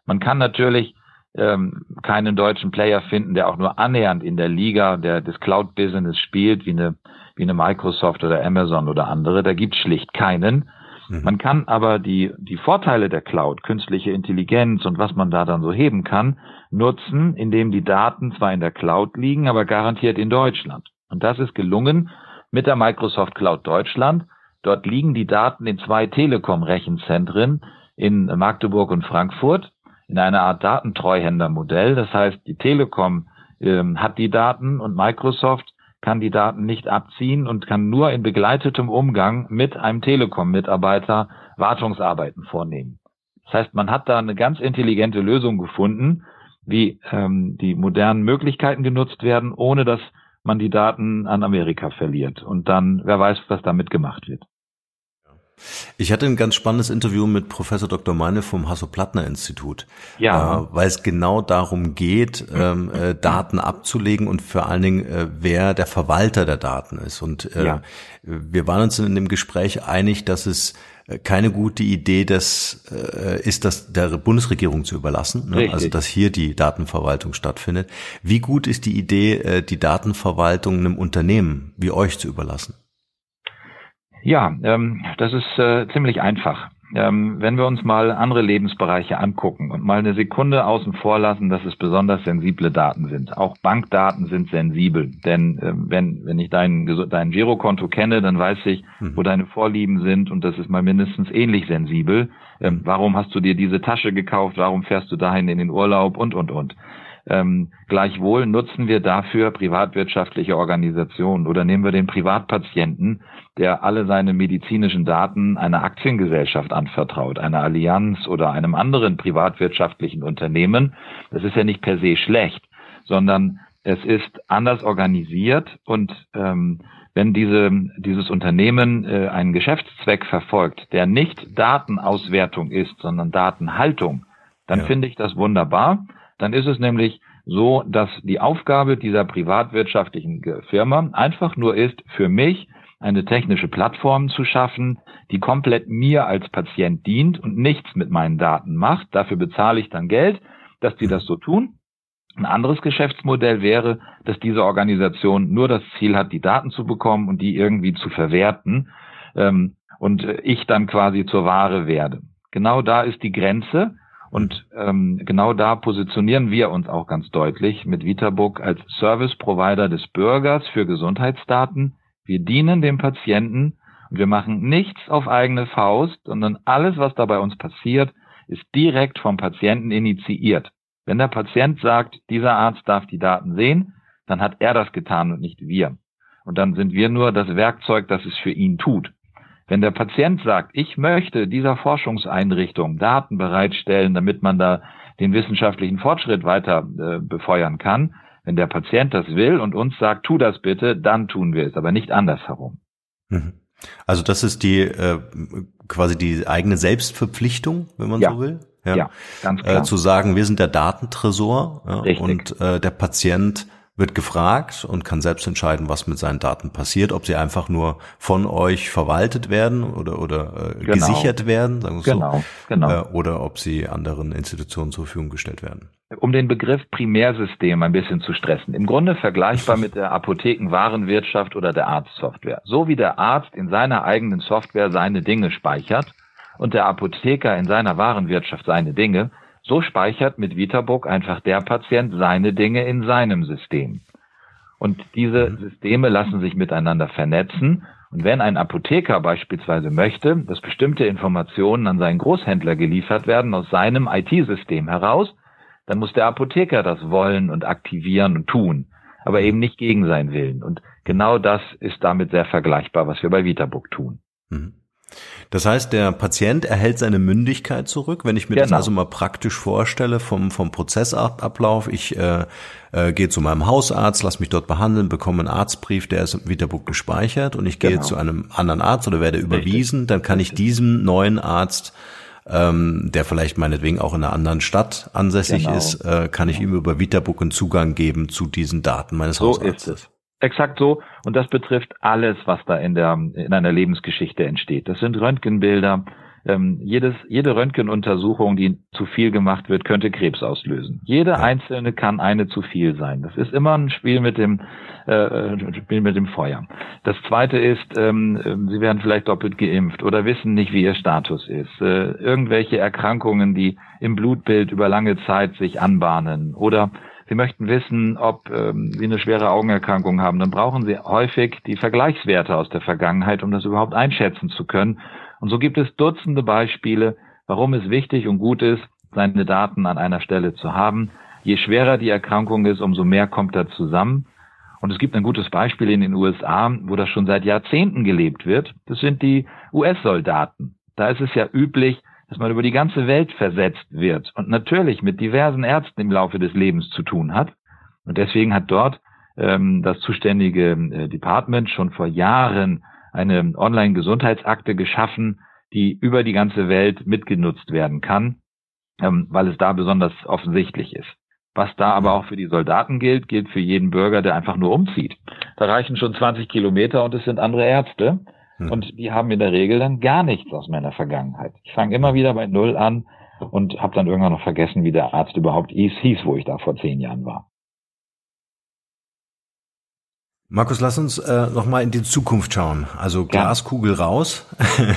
Man kann natürlich ähm, keinen deutschen Player finden, der auch nur annähernd in der Liga der, des Cloud-Business spielt, wie eine, wie eine Microsoft oder Amazon oder andere. Da gibt es schlicht keinen. Mhm. Man kann aber die, die Vorteile der Cloud, künstliche Intelligenz und was man da dann so heben kann, nutzen, indem die Daten zwar in der Cloud liegen, aber garantiert in Deutschland. Und das ist gelungen mit der Microsoft Cloud Deutschland. Dort liegen die Daten in zwei Telekom-Rechenzentren in Magdeburg und Frankfurt in einer Art Datentreuhändermodell. Das heißt, die Telekom ähm, hat die Daten und Microsoft kann die Daten nicht abziehen und kann nur in begleitetem Umgang mit einem Telekom-Mitarbeiter Wartungsarbeiten vornehmen. Das heißt, man hat da eine ganz intelligente Lösung gefunden, wie ähm, die modernen Möglichkeiten genutzt werden, ohne dass man die Daten an Amerika verliert. Und dann, wer weiß, was damit gemacht wird. Ich hatte ein ganz spannendes Interview mit Professor Dr. Meine vom Hasso-Plattner-Institut, ja. Äh, weil es genau darum geht, ähm, äh, Daten abzulegen und vor allen Dingen, äh, wer der Verwalter der Daten ist. Und äh, ja. wir waren uns in dem Gespräch einig, dass es äh, keine gute Idee das äh, ist, das der Bundesregierung zu überlassen, ne? also dass hier die Datenverwaltung stattfindet. Wie gut ist die Idee, äh, die Datenverwaltung einem Unternehmen wie euch zu überlassen? Ja, ähm, das ist äh, ziemlich einfach. Ähm, wenn wir uns mal andere Lebensbereiche angucken und mal eine Sekunde außen vor lassen, dass es besonders sensible Daten sind. Auch Bankdaten sind sensibel, denn äh, wenn, wenn ich dein, dein Girokonto kenne, dann weiß ich, mhm. wo deine Vorlieben sind und das ist mal mindestens ähnlich sensibel. Ähm, warum hast du dir diese Tasche gekauft? Warum fährst du dahin in den Urlaub? Und, und, und. Ähm, gleichwohl nutzen wir dafür privatwirtschaftliche Organisationen oder nehmen wir den Privatpatienten, der alle seine medizinischen Daten einer Aktiengesellschaft anvertraut, einer Allianz oder einem anderen privatwirtschaftlichen Unternehmen. Das ist ja nicht per se schlecht, sondern es ist anders organisiert und ähm, wenn diese, dieses Unternehmen äh, einen Geschäftszweck verfolgt, der nicht Datenauswertung ist, sondern Datenhaltung, dann ja. finde ich das wunderbar. Dann ist es nämlich so, dass die Aufgabe dieser privatwirtschaftlichen Firma einfach nur ist, für mich eine technische Plattform zu schaffen, die komplett mir als Patient dient und nichts mit meinen Daten macht. Dafür bezahle ich dann Geld dass die das so tun. Ein anderes Geschäftsmodell wäre, dass diese Organisation nur das Ziel hat, die Daten zu bekommen und die irgendwie zu verwerten ähm, und ich dann quasi zur Ware werde. Genau da ist die Grenze und ähm, genau da positionieren wir uns auch ganz deutlich mit VitaBook als Service Provider des Bürgers für Gesundheitsdaten. Wir dienen dem Patienten und wir machen nichts auf eigene Faust, sondern alles, was da bei uns passiert, ist direkt vom Patienten initiiert. Wenn der Patient sagt, dieser Arzt darf die Daten sehen, dann hat er das getan und nicht wir. Und dann sind wir nur das Werkzeug, das es für ihn tut. Wenn der Patient sagt, ich möchte dieser Forschungseinrichtung Daten bereitstellen, damit man da den wissenschaftlichen Fortschritt weiter äh, befeuern kann, wenn der Patient das will und uns sagt, tu das bitte, dann tun wir es, aber nicht andersherum. Mhm. Also das ist die äh, quasi die eigene Selbstverpflichtung, wenn man ja. so will. Ja, ja ganz klar. Äh, zu sagen, wir sind der Datentresor ja, und äh, der Patient wird gefragt und kann selbst entscheiden, was mit seinen Daten passiert, ob sie einfach nur von euch verwaltet werden oder oder äh, genau. gesichert werden, sagen wir genau, so, genau. Äh, oder ob sie anderen Institutionen zur Verfügung gestellt werden. Um den Begriff Primärsystem ein bisschen zu stressen. Im Grunde vergleichbar mit der Apothekenwarenwirtschaft oder der Arztsoftware. So wie der Arzt in seiner eigenen Software seine Dinge speichert und der Apotheker in seiner Warenwirtschaft seine Dinge, so speichert mit VitaBook einfach der Patient seine Dinge in seinem System. Und diese mhm. Systeme lassen sich miteinander vernetzen. Und wenn ein Apotheker beispielsweise möchte, dass bestimmte Informationen an seinen Großhändler geliefert werden aus seinem IT-System heraus, dann muss der Apotheker das wollen und aktivieren und tun, aber eben nicht gegen seinen Willen. Und genau das ist damit sehr vergleichbar, was wir bei VitaBook tun. Mhm. Das heißt, der Patient erhält seine Mündigkeit zurück. Wenn ich mir genau. das also mal praktisch vorstelle vom, vom Prozessablauf, ich äh, äh, gehe zu meinem Hausarzt, lass mich dort behandeln, bekomme einen Arztbrief, der ist im Vitabook gespeichert und ich gehe genau. zu einem anderen Arzt oder werde überwiesen, Richtig. dann kann ich diesem neuen Arzt ähm, der vielleicht meinetwegen auch in einer anderen Stadt ansässig genau. ist, äh, kann ich ihm über Vitabook einen Zugang geben zu diesen Daten meines so Hausarztes. So ist es. Exakt so. Und das betrifft alles, was da in der, in einer Lebensgeschichte entsteht. Das sind Röntgenbilder. Ähm, jedes, jede Röntgenuntersuchung, die zu viel gemacht wird, könnte Krebs auslösen. Jede ja. einzelne kann eine zu viel sein. Das ist immer ein Spiel mit dem, äh, ein Spiel mit dem Feuer. Das zweite ist, ähm, ähm, Sie werden vielleicht doppelt geimpft oder wissen nicht, wie Ihr Status ist. Äh, irgendwelche Erkrankungen, die im Blutbild über lange Zeit sich anbahnen oder Sie möchten wissen, ob ähm, Sie eine schwere Augenerkrankung haben, dann brauchen Sie häufig die Vergleichswerte aus der Vergangenheit, um das überhaupt einschätzen zu können. Und so gibt es Dutzende Beispiele, warum es wichtig und gut ist, seine Daten an einer Stelle zu haben. Je schwerer die Erkrankung ist, umso mehr kommt da zusammen. Und es gibt ein gutes Beispiel in den USA, wo das schon seit Jahrzehnten gelebt wird. Das sind die US-Soldaten. Da ist es ja üblich, dass man über die ganze Welt versetzt wird und natürlich mit diversen Ärzten im Laufe des Lebens zu tun hat. Und deswegen hat dort ähm, das zuständige äh, Department schon vor Jahren eine Online-Gesundheitsakte geschaffen, die über die ganze Welt mitgenutzt werden kann, ähm, weil es da besonders offensichtlich ist. Was da aber auch für die Soldaten gilt, gilt für jeden Bürger, der einfach nur umzieht. Da reichen schon 20 Kilometer und es sind andere Ärzte. Hm. Und die haben in der Regel dann gar nichts aus meiner Vergangenheit. Ich fange immer wieder bei Null an und habe dann irgendwann noch vergessen, wie der Arzt überhaupt hieß, wo ich da vor zehn Jahren war. Markus, lass uns äh, noch mal in die Zukunft schauen. Also Glaskugel ja. raus.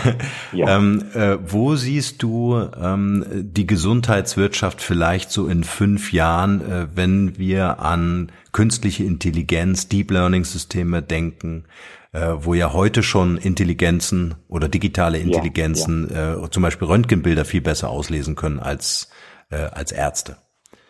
ja. ähm, äh, wo siehst du ähm, die Gesundheitswirtschaft vielleicht so in fünf Jahren, äh, wenn wir an künstliche Intelligenz, Deep Learning Systeme denken? Äh, wo ja heute schon Intelligenzen oder digitale Intelligenzen, ja, ja. Äh, zum Beispiel Röntgenbilder viel besser auslesen können als, äh, als Ärzte.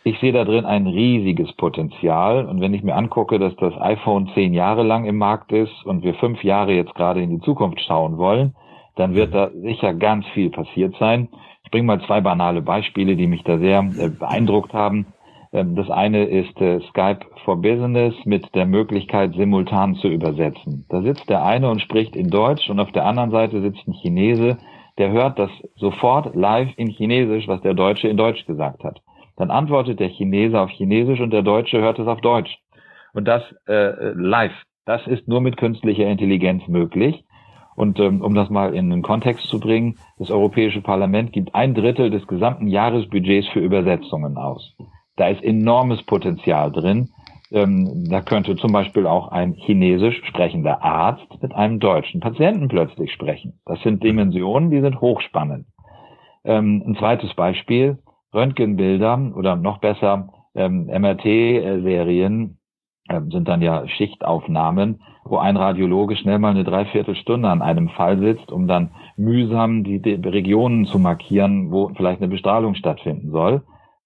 Ich sehe da drin ein riesiges Potenzial. Und wenn ich mir angucke, dass das iPhone zehn Jahre lang im Markt ist und wir fünf Jahre jetzt gerade in die Zukunft schauen wollen, dann wird mhm. da sicher ganz viel passiert sein. Ich bringe mal zwei banale Beispiele, die mich da sehr äh, beeindruckt haben. Ähm, das eine ist äh, Skype for Business mit der Möglichkeit, simultan zu übersetzen. Da sitzt der eine und spricht in Deutsch und auf der anderen Seite sitzt ein Chinese, der hört das sofort live in Chinesisch, was der Deutsche in Deutsch gesagt hat. Dann antwortet der Chinese auf Chinesisch und der Deutsche hört es auf Deutsch. Und das äh, live. Das ist nur mit künstlicher Intelligenz möglich. Und ähm, um das mal in den Kontext zu bringen, das Europäische Parlament gibt ein Drittel des gesamten Jahresbudgets für Übersetzungen aus. Da ist enormes Potenzial drin. Ähm, da könnte zum Beispiel auch ein chinesisch sprechender Arzt mit einem deutschen Patienten plötzlich sprechen. Das sind Dimensionen, die sind hochspannend. Ähm, ein zweites Beispiel, Röntgenbilder oder noch besser ähm, MRT-Serien äh, sind dann ja Schichtaufnahmen, wo ein Radiologe schnell mal eine Dreiviertelstunde an einem Fall sitzt, um dann mühsam die, die Regionen zu markieren, wo vielleicht eine Bestrahlung stattfinden soll.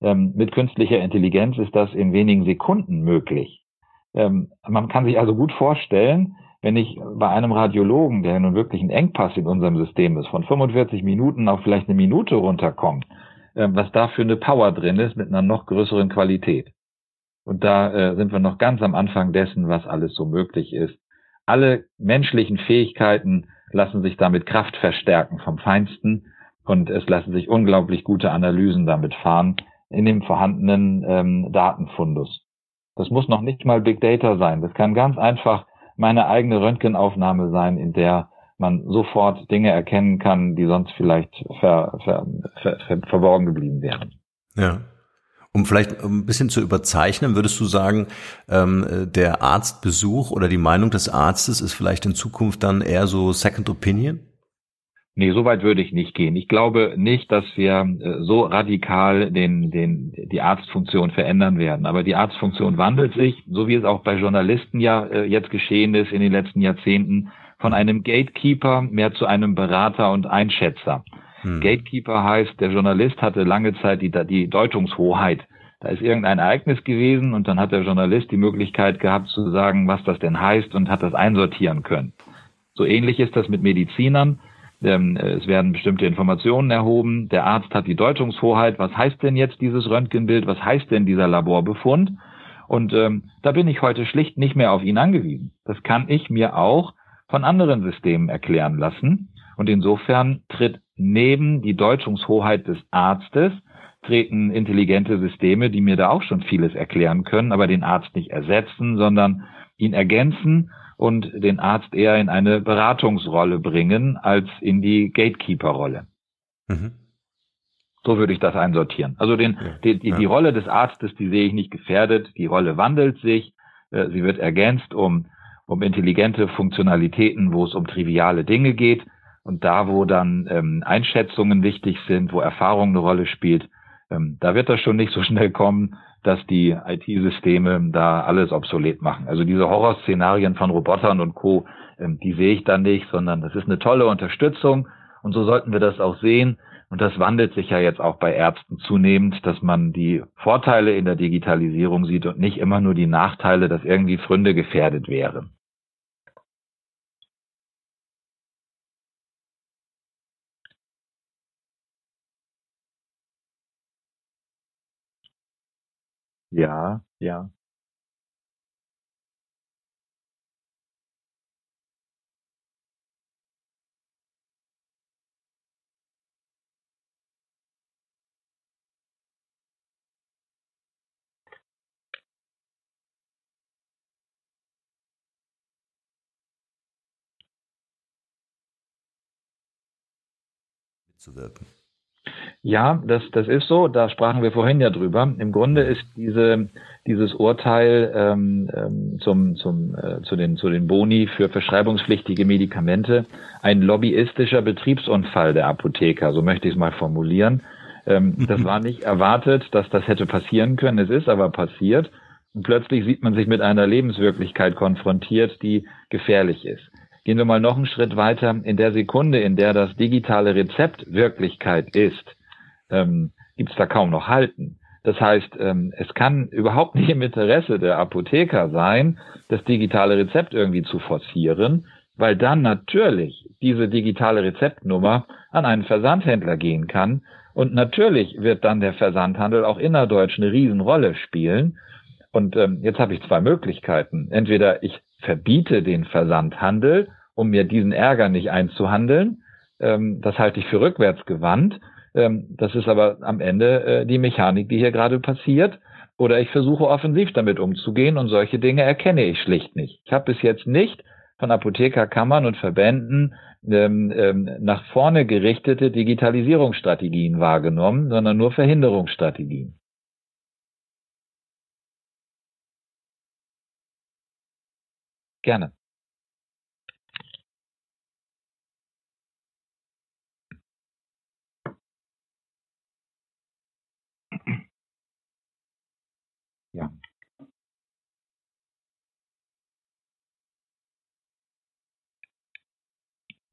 Ähm, mit künstlicher Intelligenz ist das in wenigen Sekunden möglich. Ähm, man kann sich also gut vorstellen, wenn ich bei einem Radiologen, der nun wirklich ein Engpass in unserem System ist, von 45 Minuten auf vielleicht eine Minute runterkommt, äh, was da für eine Power drin ist mit einer noch größeren Qualität. Und da äh, sind wir noch ganz am Anfang dessen, was alles so möglich ist. Alle menschlichen Fähigkeiten lassen sich damit Kraft verstärken vom Feinsten und es lassen sich unglaublich gute Analysen damit fahren in dem vorhandenen ähm, Datenfundus. Das muss noch nicht mal Big Data sein. Das kann ganz einfach meine eigene Röntgenaufnahme sein, in der man sofort Dinge erkennen kann, die sonst vielleicht ver, ver, ver, verborgen geblieben wären. Ja. Um vielleicht ein bisschen zu überzeichnen, würdest du sagen, ähm, der Arztbesuch oder die Meinung des Arztes ist vielleicht in Zukunft dann eher so Second Opinion? Nee, so weit würde ich nicht gehen. Ich glaube nicht, dass wir äh, so radikal den, den, die Arztfunktion verändern werden. Aber die Arztfunktion wandelt sich, so wie es auch bei Journalisten ja äh, jetzt geschehen ist in den letzten Jahrzehnten, von einem Gatekeeper mehr zu einem Berater und Einschätzer. Hm. Gatekeeper heißt, der Journalist hatte lange Zeit die, die Deutungshoheit. Da ist irgendein Ereignis gewesen und dann hat der Journalist die Möglichkeit gehabt zu sagen, was das denn heißt und hat das einsortieren können. So ähnlich ist das mit Medizinern. Ähm, es werden bestimmte Informationen erhoben. Der Arzt hat die Deutungshoheit. Was heißt denn jetzt dieses Röntgenbild? Was heißt denn dieser Laborbefund? Und ähm, da bin ich heute schlicht nicht mehr auf ihn angewiesen. Das kann ich mir auch von anderen Systemen erklären lassen. Und insofern tritt neben die Deutungshoheit des Arztes treten intelligente Systeme, die mir da auch schon vieles erklären können, aber den Arzt nicht ersetzen, sondern ihn ergänzen und den Arzt eher in eine Beratungsrolle bringen als in die Gatekeeper-Rolle. Mhm. So würde ich das einsortieren. Also den, ja, die, die, ja. die Rolle des Arztes, die sehe ich nicht gefährdet. Die Rolle wandelt sich. Äh, sie wird ergänzt um, um intelligente Funktionalitäten, wo es um triviale Dinge geht. Und da, wo dann ähm, Einschätzungen wichtig sind, wo Erfahrung eine Rolle spielt, ähm, da wird das schon nicht so schnell kommen, dass die IT-Systeme da alles obsolet machen. Also diese Horrorszenarien von Robotern und Co., ähm, die sehe ich da nicht, sondern das ist eine tolle Unterstützung und so sollten wir das auch sehen. Und das wandelt sich ja jetzt auch bei Ärzten zunehmend, dass man die Vorteile in der Digitalisierung sieht und nicht immer nur die Nachteile, dass irgendwie Fründe gefährdet wären. Ja, ja. mitzuwirken. Ja, das, das ist so. Da sprachen wir vorhin ja drüber. Im Grunde ist diese, dieses Urteil ähm, ähm, zum, zum, äh, zu, den, zu den Boni für verschreibungspflichtige Medikamente ein lobbyistischer Betriebsunfall der Apotheker. So möchte ich es mal formulieren. Ähm, das war nicht erwartet, dass das hätte passieren können. Es ist aber passiert. Und plötzlich sieht man sich mit einer Lebenswirklichkeit konfrontiert, die gefährlich ist. Gehen wir mal noch einen Schritt weiter. In der Sekunde, in der das digitale Rezept Wirklichkeit ist, ähm, gibt es da kaum noch Halten. Das heißt, ähm, es kann überhaupt nicht im Interesse der Apotheker sein, das digitale Rezept irgendwie zu forcieren, weil dann natürlich diese digitale Rezeptnummer an einen Versandhändler gehen kann. Und natürlich wird dann der Versandhandel auch innerdeutsch eine Riesenrolle spielen. Und ähm, jetzt habe ich zwei Möglichkeiten. Entweder ich verbiete den Versandhandel, um mir diesen Ärger nicht einzuhandeln. Ähm, das halte ich für rückwärtsgewandt. Ähm, das ist aber am Ende äh, die Mechanik, die hier gerade passiert. Oder ich versuche offensiv damit umzugehen und solche Dinge erkenne ich schlicht nicht. Ich habe bis jetzt nicht von Apothekerkammern und Verbänden ähm, ähm, nach vorne gerichtete Digitalisierungsstrategien wahrgenommen, sondern nur Verhinderungsstrategien. Gerne. Ja.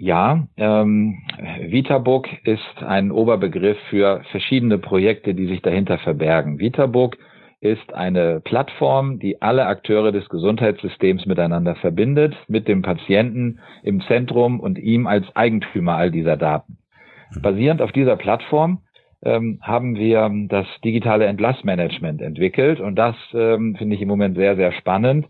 Ja, ähm, Vitabook ist ein Oberbegriff für verschiedene Projekte, die sich dahinter verbergen. Vitabook ist eine Plattform, die alle Akteure des Gesundheitssystems miteinander verbindet, mit dem Patienten im Zentrum und ihm als Eigentümer all dieser Daten. Basierend auf dieser Plattform ähm, haben wir das digitale Entlassmanagement entwickelt und das ähm, finde ich im Moment sehr, sehr spannend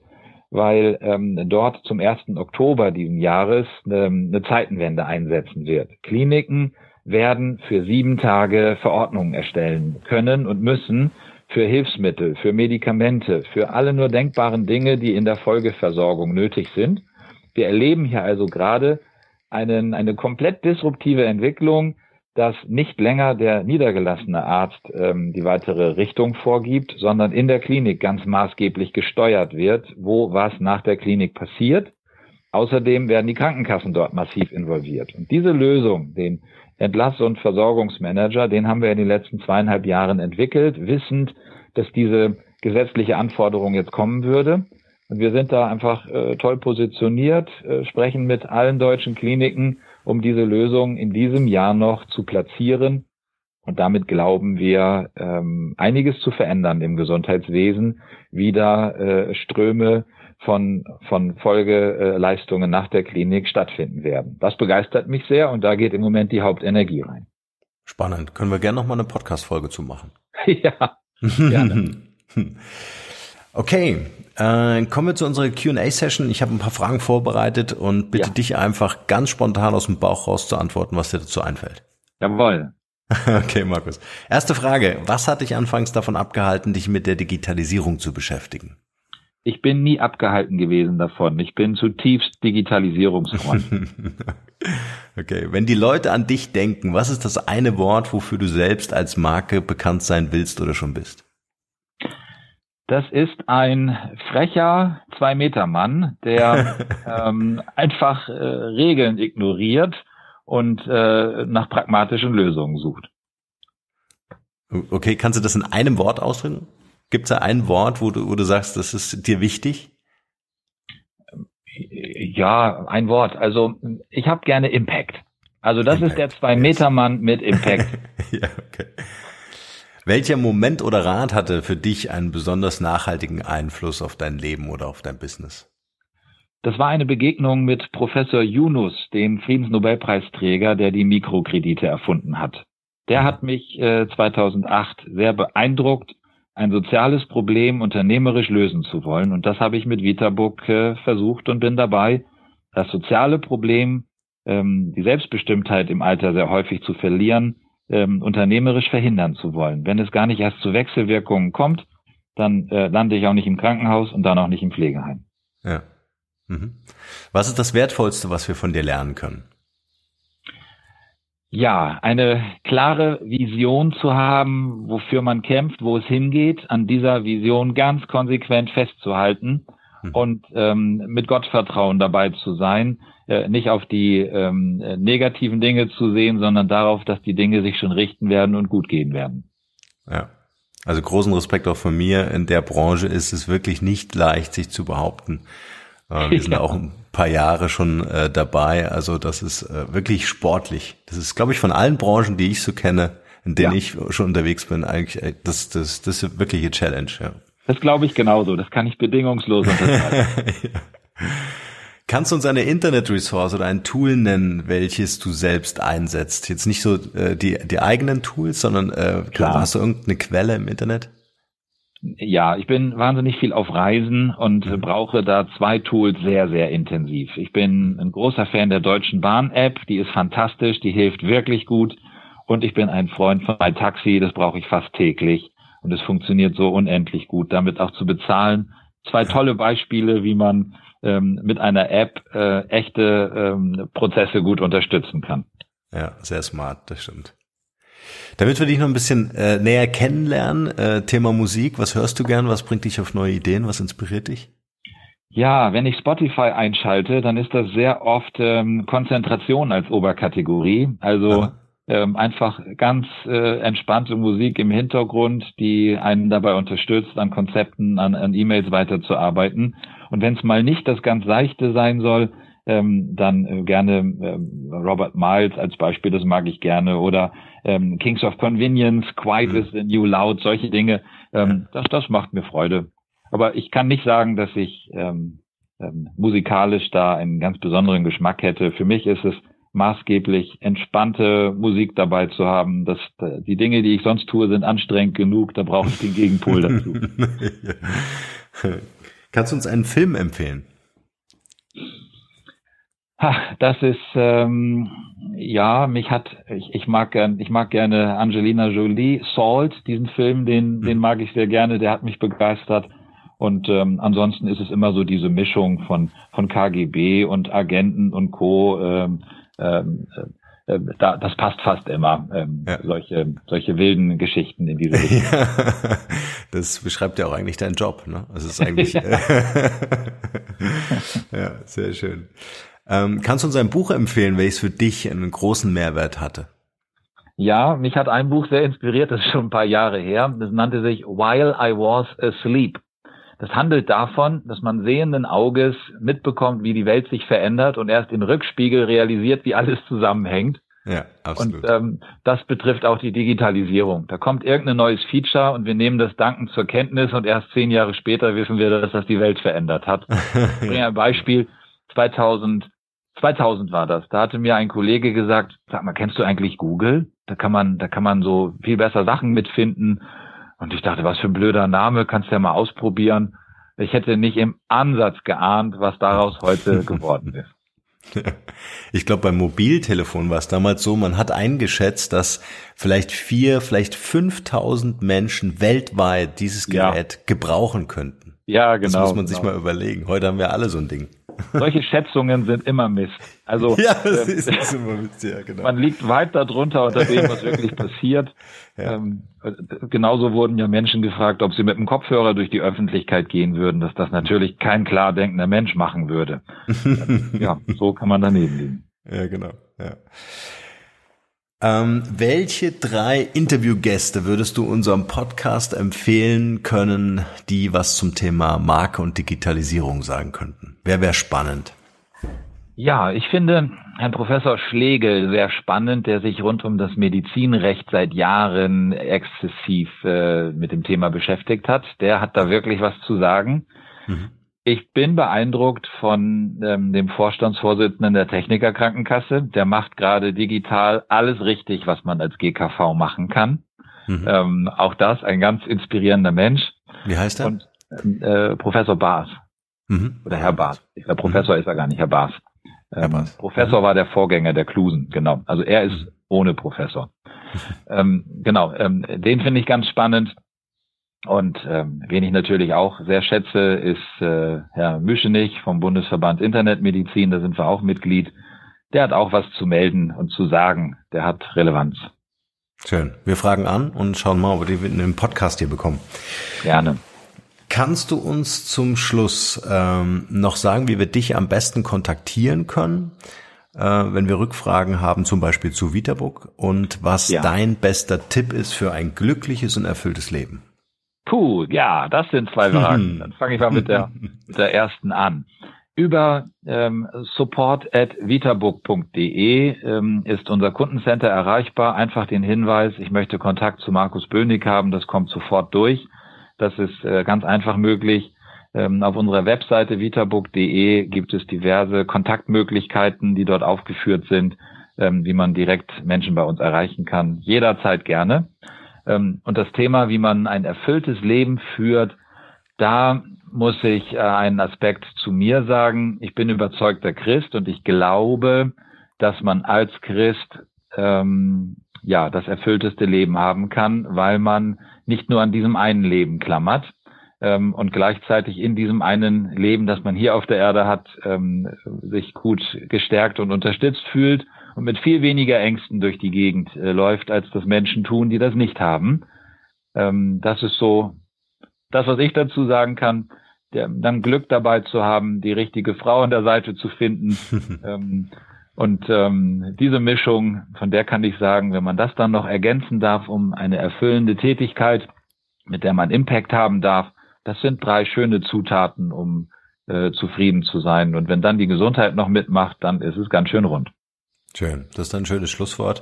weil ähm, dort zum 1. Oktober diesen Jahres ähm, eine Zeitenwende einsetzen wird. Kliniken werden für sieben Tage Verordnungen erstellen können und müssen für Hilfsmittel, für Medikamente, für alle nur denkbaren Dinge, die in der Folgeversorgung nötig sind. Wir erleben hier also gerade einen, eine komplett disruptive Entwicklung, dass nicht länger der niedergelassene Arzt ähm, die weitere Richtung vorgibt, sondern in der Klinik ganz maßgeblich gesteuert wird, wo was nach der Klinik passiert. Außerdem werden die Krankenkassen dort massiv involviert. Und diese Lösung, den Entlass- und Versorgungsmanager, den haben wir in den letzten zweieinhalb Jahren entwickelt, wissend, dass diese gesetzliche Anforderung jetzt kommen würde. Und wir sind da einfach äh, toll positioniert, äh, sprechen mit allen deutschen Kliniken um diese Lösung in diesem Jahr noch zu platzieren. Und damit glauben wir, ähm, einiges zu verändern im Gesundheitswesen, wieder äh, Ströme von, von Folgeleistungen nach der Klinik stattfinden werden. Das begeistert mich sehr und da geht im Moment die Hauptenergie rein. Spannend. Können wir gerne noch mal eine Podcast-Folge zu machen? ja, gerne. Okay, äh, kommen wir zu unserer Q&A-Session. Ich habe ein paar Fragen vorbereitet und bitte ja. dich einfach ganz spontan aus dem Bauch raus zu antworten, was dir dazu einfällt. Jawohl. Okay, Markus. Erste Frage. Was hat dich anfangs davon abgehalten, dich mit der Digitalisierung zu beschäftigen? Ich bin nie abgehalten gewesen davon. Ich bin zutiefst Digitalisierungsfreund. okay, wenn die Leute an dich denken, was ist das eine Wort, wofür du selbst als Marke bekannt sein willst oder schon bist? Das ist ein frecher Zwei-Meter-Mann, der ähm, einfach äh, Regeln ignoriert und äh, nach pragmatischen Lösungen sucht. Okay, kannst du das in einem Wort ausdrücken? Gibt es da ein Wort, wo du, wo du sagst, das ist dir wichtig? Ja, ein Wort. Also ich habe gerne Impact. Also das Impact. ist der Zwei-Meter-Mann mit Impact. ja, okay. Welcher Moment oder Rat hatte für dich einen besonders nachhaltigen Einfluss auf dein Leben oder auf dein Business? Das war eine Begegnung mit Professor Yunus, dem Friedensnobelpreisträger, der die Mikrokredite erfunden hat. Der hat mich äh, 2008 sehr beeindruckt, ein soziales Problem unternehmerisch lösen zu wollen. Und das habe ich mit VitaBook äh, versucht und bin dabei, das soziale Problem, ähm, die Selbstbestimmtheit im Alter sehr häufig zu verlieren, ähm, unternehmerisch verhindern zu wollen. Wenn es gar nicht erst zu Wechselwirkungen kommt, dann äh, lande ich auch nicht im Krankenhaus und dann auch nicht im Pflegeheim. Ja. Mhm. Was ist das Wertvollste, was wir von dir lernen können? Ja, eine klare Vision zu haben, wofür man kämpft, wo es hingeht, an dieser Vision ganz konsequent festzuhalten mhm. und ähm, mit Gottvertrauen dabei zu sein, äh, nicht auf die ähm, negativen Dinge zu sehen, sondern darauf, dass die Dinge sich schon richten werden und gut gehen werden. Ja. Also großen Respekt auch von mir. In der Branche ist es wirklich nicht leicht, sich zu behaupten. Äh, wir sind ja. auch ein paar Jahre schon äh, dabei. Also das ist äh, wirklich sportlich. Das ist, glaube ich, von allen Branchen, die ich so kenne, in denen ja. ich schon unterwegs bin, eigentlich äh, das, das, das ist wirklich eine Challenge. Ja. Das glaube ich genauso. Das kann ich bedingungslos unterschreiben. ja. Kannst du uns eine Internet-Resource oder ein Tool nennen, welches du selbst einsetzt? Jetzt nicht so äh, die, die eigenen Tools, sondern äh, Klar. hast du irgendeine Quelle im Internet? Ja, ich bin wahnsinnig viel auf Reisen und mhm. brauche da zwei Tools sehr, sehr intensiv. Ich bin ein großer Fan der Deutschen Bahn-App, die ist fantastisch, die hilft wirklich gut. Und ich bin ein Freund von MyTaxi, das brauche ich fast täglich. Und es funktioniert so unendlich gut, damit auch zu bezahlen. Zwei tolle Beispiele, wie man ähm, mit einer App äh, echte ähm, Prozesse gut unterstützen kann. Ja, sehr smart, das stimmt. Damit wir dich noch ein bisschen äh, näher kennenlernen, äh, Thema Musik, was hörst du gern, was bringt dich auf neue Ideen, was inspiriert dich? Ja, wenn ich Spotify einschalte, dann ist das sehr oft ähm, Konzentration als Oberkategorie. Also ähm, einfach ganz äh, entspannte Musik im Hintergrund, die einen dabei unterstützt, an Konzepten, an, an E-Mails weiterzuarbeiten. Und wenn es mal nicht das ganz Seichte sein soll, ähm, dann äh, gerne ähm, Robert Miles als Beispiel, das mag ich gerne, oder ähm, Kings of Convenience, Quiet mhm. is the New Loud, solche Dinge. Ähm, das, das macht mir Freude. Aber ich kann nicht sagen, dass ich ähm, ähm, musikalisch da einen ganz besonderen Geschmack hätte. Für mich ist es maßgeblich entspannte Musik dabei zu haben. Das, die Dinge, die ich sonst tue, sind anstrengend genug. Da brauche ich den Gegenpol dazu. Kannst du uns einen Film empfehlen? Das ist ähm, ja, mich hat ich, ich mag gern, ich mag gerne Angelina Jolie, Salt, diesen Film, den den mag ich sehr gerne, der hat mich begeistert. Und ähm, ansonsten ist es immer so diese Mischung von von KGB und Agenten und Co. Ähm, ähm, äh, da, das passt fast immer, ähm, ja. solche, solche wilden Geschichten in diese Richtung. Ja, das beschreibt ja auch eigentlich deinen Job, ne? Also es ist eigentlich ja. ja, sehr schön. Ähm, kannst du uns ein Buch empfehlen, welches für dich einen großen Mehrwert hatte? Ja, mich hat ein Buch sehr inspiriert, das ist schon ein paar Jahre her. Das nannte sich While I Was Asleep. Das handelt davon, dass man sehenden Auges mitbekommt, wie die Welt sich verändert und erst im Rückspiegel realisiert, wie alles zusammenhängt. Ja, absolut. Und ähm, das betrifft auch die Digitalisierung. Da kommt irgendein neues Feature und wir nehmen das dankend zur Kenntnis und erst zehn Jahre später wissen wir, dass das die Welt verändert hat. Ich bringe ein Beispiel. 2000, 2000 war das. Da hatte mir ein Kollege gesagt, sag mal, kennst du eigentlich Google? Da kann man, da kann man so viel besser Sachen mitfinden. Und ich dachte, was für ein blöder Name, kannst du ja mal ausprobieren. Ich hätte nicht im Ansatz geahnt, was daraus heute geworden ist. Ich glaube, beim Mobiltelefon war es damals so, man hat eingeschätzt, dass vielleicht vier, vielleicht 5000 Menschen weltweit dieses Gerät ja. gebrauchen könnten. Ja, genau. Das muss man genau. sich mal überlegen. Heute haben wir alle so ein Ding. Solche Schätzungen sind immer Mist. Also ja, das ähm, ist, ist immer Mist, ja, genau. man liegt weit darunter unter dem, was wirklich passiert. Ja. Ähm, genauso wurden ja Menschen gefragt, ob sie mit dem Kopfhörer durch die Öffentlichkeit gehen würden, dass das natürlich kein klar denkender Mensch machen würde. ja, so kann man daneben liegen. Ja, genau. Ja. Ähm, welche drei Interviewgäste würdest du unserem Podcast empfehlen können, die was zum Thema Marke und Digitalisierung sagen könnten? Wer wäre spannend? Ja, ich finde Herrn Professor Schlegel sehr spannend, der sich rund um das Medizinrecht seit Jahren exzessiv äh, mit dem Thema beschäftigt hat. Der hat da wirklich was zu sagen. Mhm. Ich bin beeindruckt von ähm, dem Vorstandsvorsitzenden der Techniker Krankenkasse. Der macht gerade digital alles richtig, was man als GKV machen kann. Mhm. Ähm, auch das ein ganz inspirierender Mensch. Wie heißt er? Und, äh, Professor Baas. Mhm. Oder Herr Baas. Ich glaube, Professor ist er gar nicht, Herr Baas. Ähm, Professor war der Vorgänger der Klusen, genau. Also er ist mhm. ohne Professor. ähm, genau, ähm, den finde ich ganz spannend. Und ähm, wen ich natürlich auch sehr schätze, ist äh, Herr Müschenich vom Bundesverband Internetmedizin, da sind wir auch Mitglied. Der hat auch was zu melden und zu sagen. Der hat Relevanz. Schön. Wir fragen an und schauen mal, ob wir den Podcast hier bekommen. Gerne. Kannst du uns zum Schluss ähm, noch sagen, wie wir dich am besten kontaktieren können, äh, wenn wir Rückfragen haben, zum Beispiel zu Vitabook und was ja. dein bester Tipp ist für ein glückliches und erfülltes Leben? Puh, ja, das sind zwei Fragen. Dann fange ich mal mit der, mit der ersten an. Über ähm, support at vitabook.de ähm, ist unser Kundencenter erreichbar. Einfach den Hinweis, ich möchte Kontakt zu Markus Bönig haben, das kommt sofort durch. Das ist äh, ganz einfach möglich. Ähm, auf unserer Webseite vitabook.de gibt es diverse Kontaktmöglichkeiten, die dort aufgeführt sind, ähm, wie man direkt Menschen bei uns erreichen kann. Jederzeit gerne. Ähm, und das Thema, wie man ein erfülltes Leben führt, da muss ich äh, einen Aspekt zu mir sagen. Ich bin überzeugter Christ und ich glaube, dass man als Christ ähm, ja das erfüllteste Leben haben kann, weil man nicht nur an diesem einen Leben klammert. ähm, und gleichzeitig in diesem einen Leben, das man hier auf der Erde hat, ähm, sich gut gestärkt und unterstützt fühlt und mit viel weniger Ängsten durch die Gegend äh, läuft, als das Menschen tun, die das nicht haben. Ähm, das ist so das, was ich dazu sagen kann. Der, dann Glück dabei zu haben, die richtige Frau an der Seite zu finden. und ähm, diese Mischung, von der kann ich sagen, wenn man das dann noch ergänzen darf um eine erfüllende Tätigkeit, mit der man Impact haben darf, das sind drei schöne Zutaten, um äh, zufrieden zu sein. Und wenn dann die Gesundheit noch mitmacht, dann ist es ganz schön rund. Schön, das ist ein schönes Schlusswort.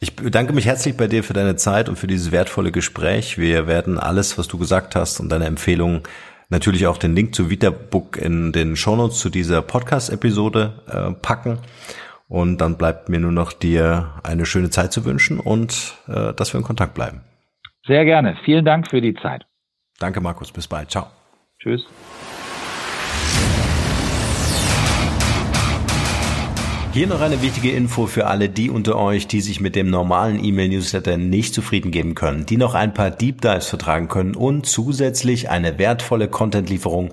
Ich bedanke mich herzlich bei dir für deine Zeit und für dieses wertvolle Gespräch. Wir werden alles, was du gesagt hast und deine Empfehlungen, natürlich auch den Link zu VitaBook in den Shownotes zu dieser Podcast-Episode äh, packen. Und dann bleibt mir nur noch dir eine schöne Zeit zu wünschen und äh, dass wir in Kontakt bleiben. Sehr gerne. Vielen Dank für die Zeit. Danke, Markus. Bis bald. Ciao. Tschüss. Hier noch eine wichtige Info für alle die unter euch, die sich mit dem normalen E-Mail-Newsletter nicht zufrieden geben können, die noch ein paar Deep Dives vertragen können und zusätzlich eine wertvolle Content-Lieferung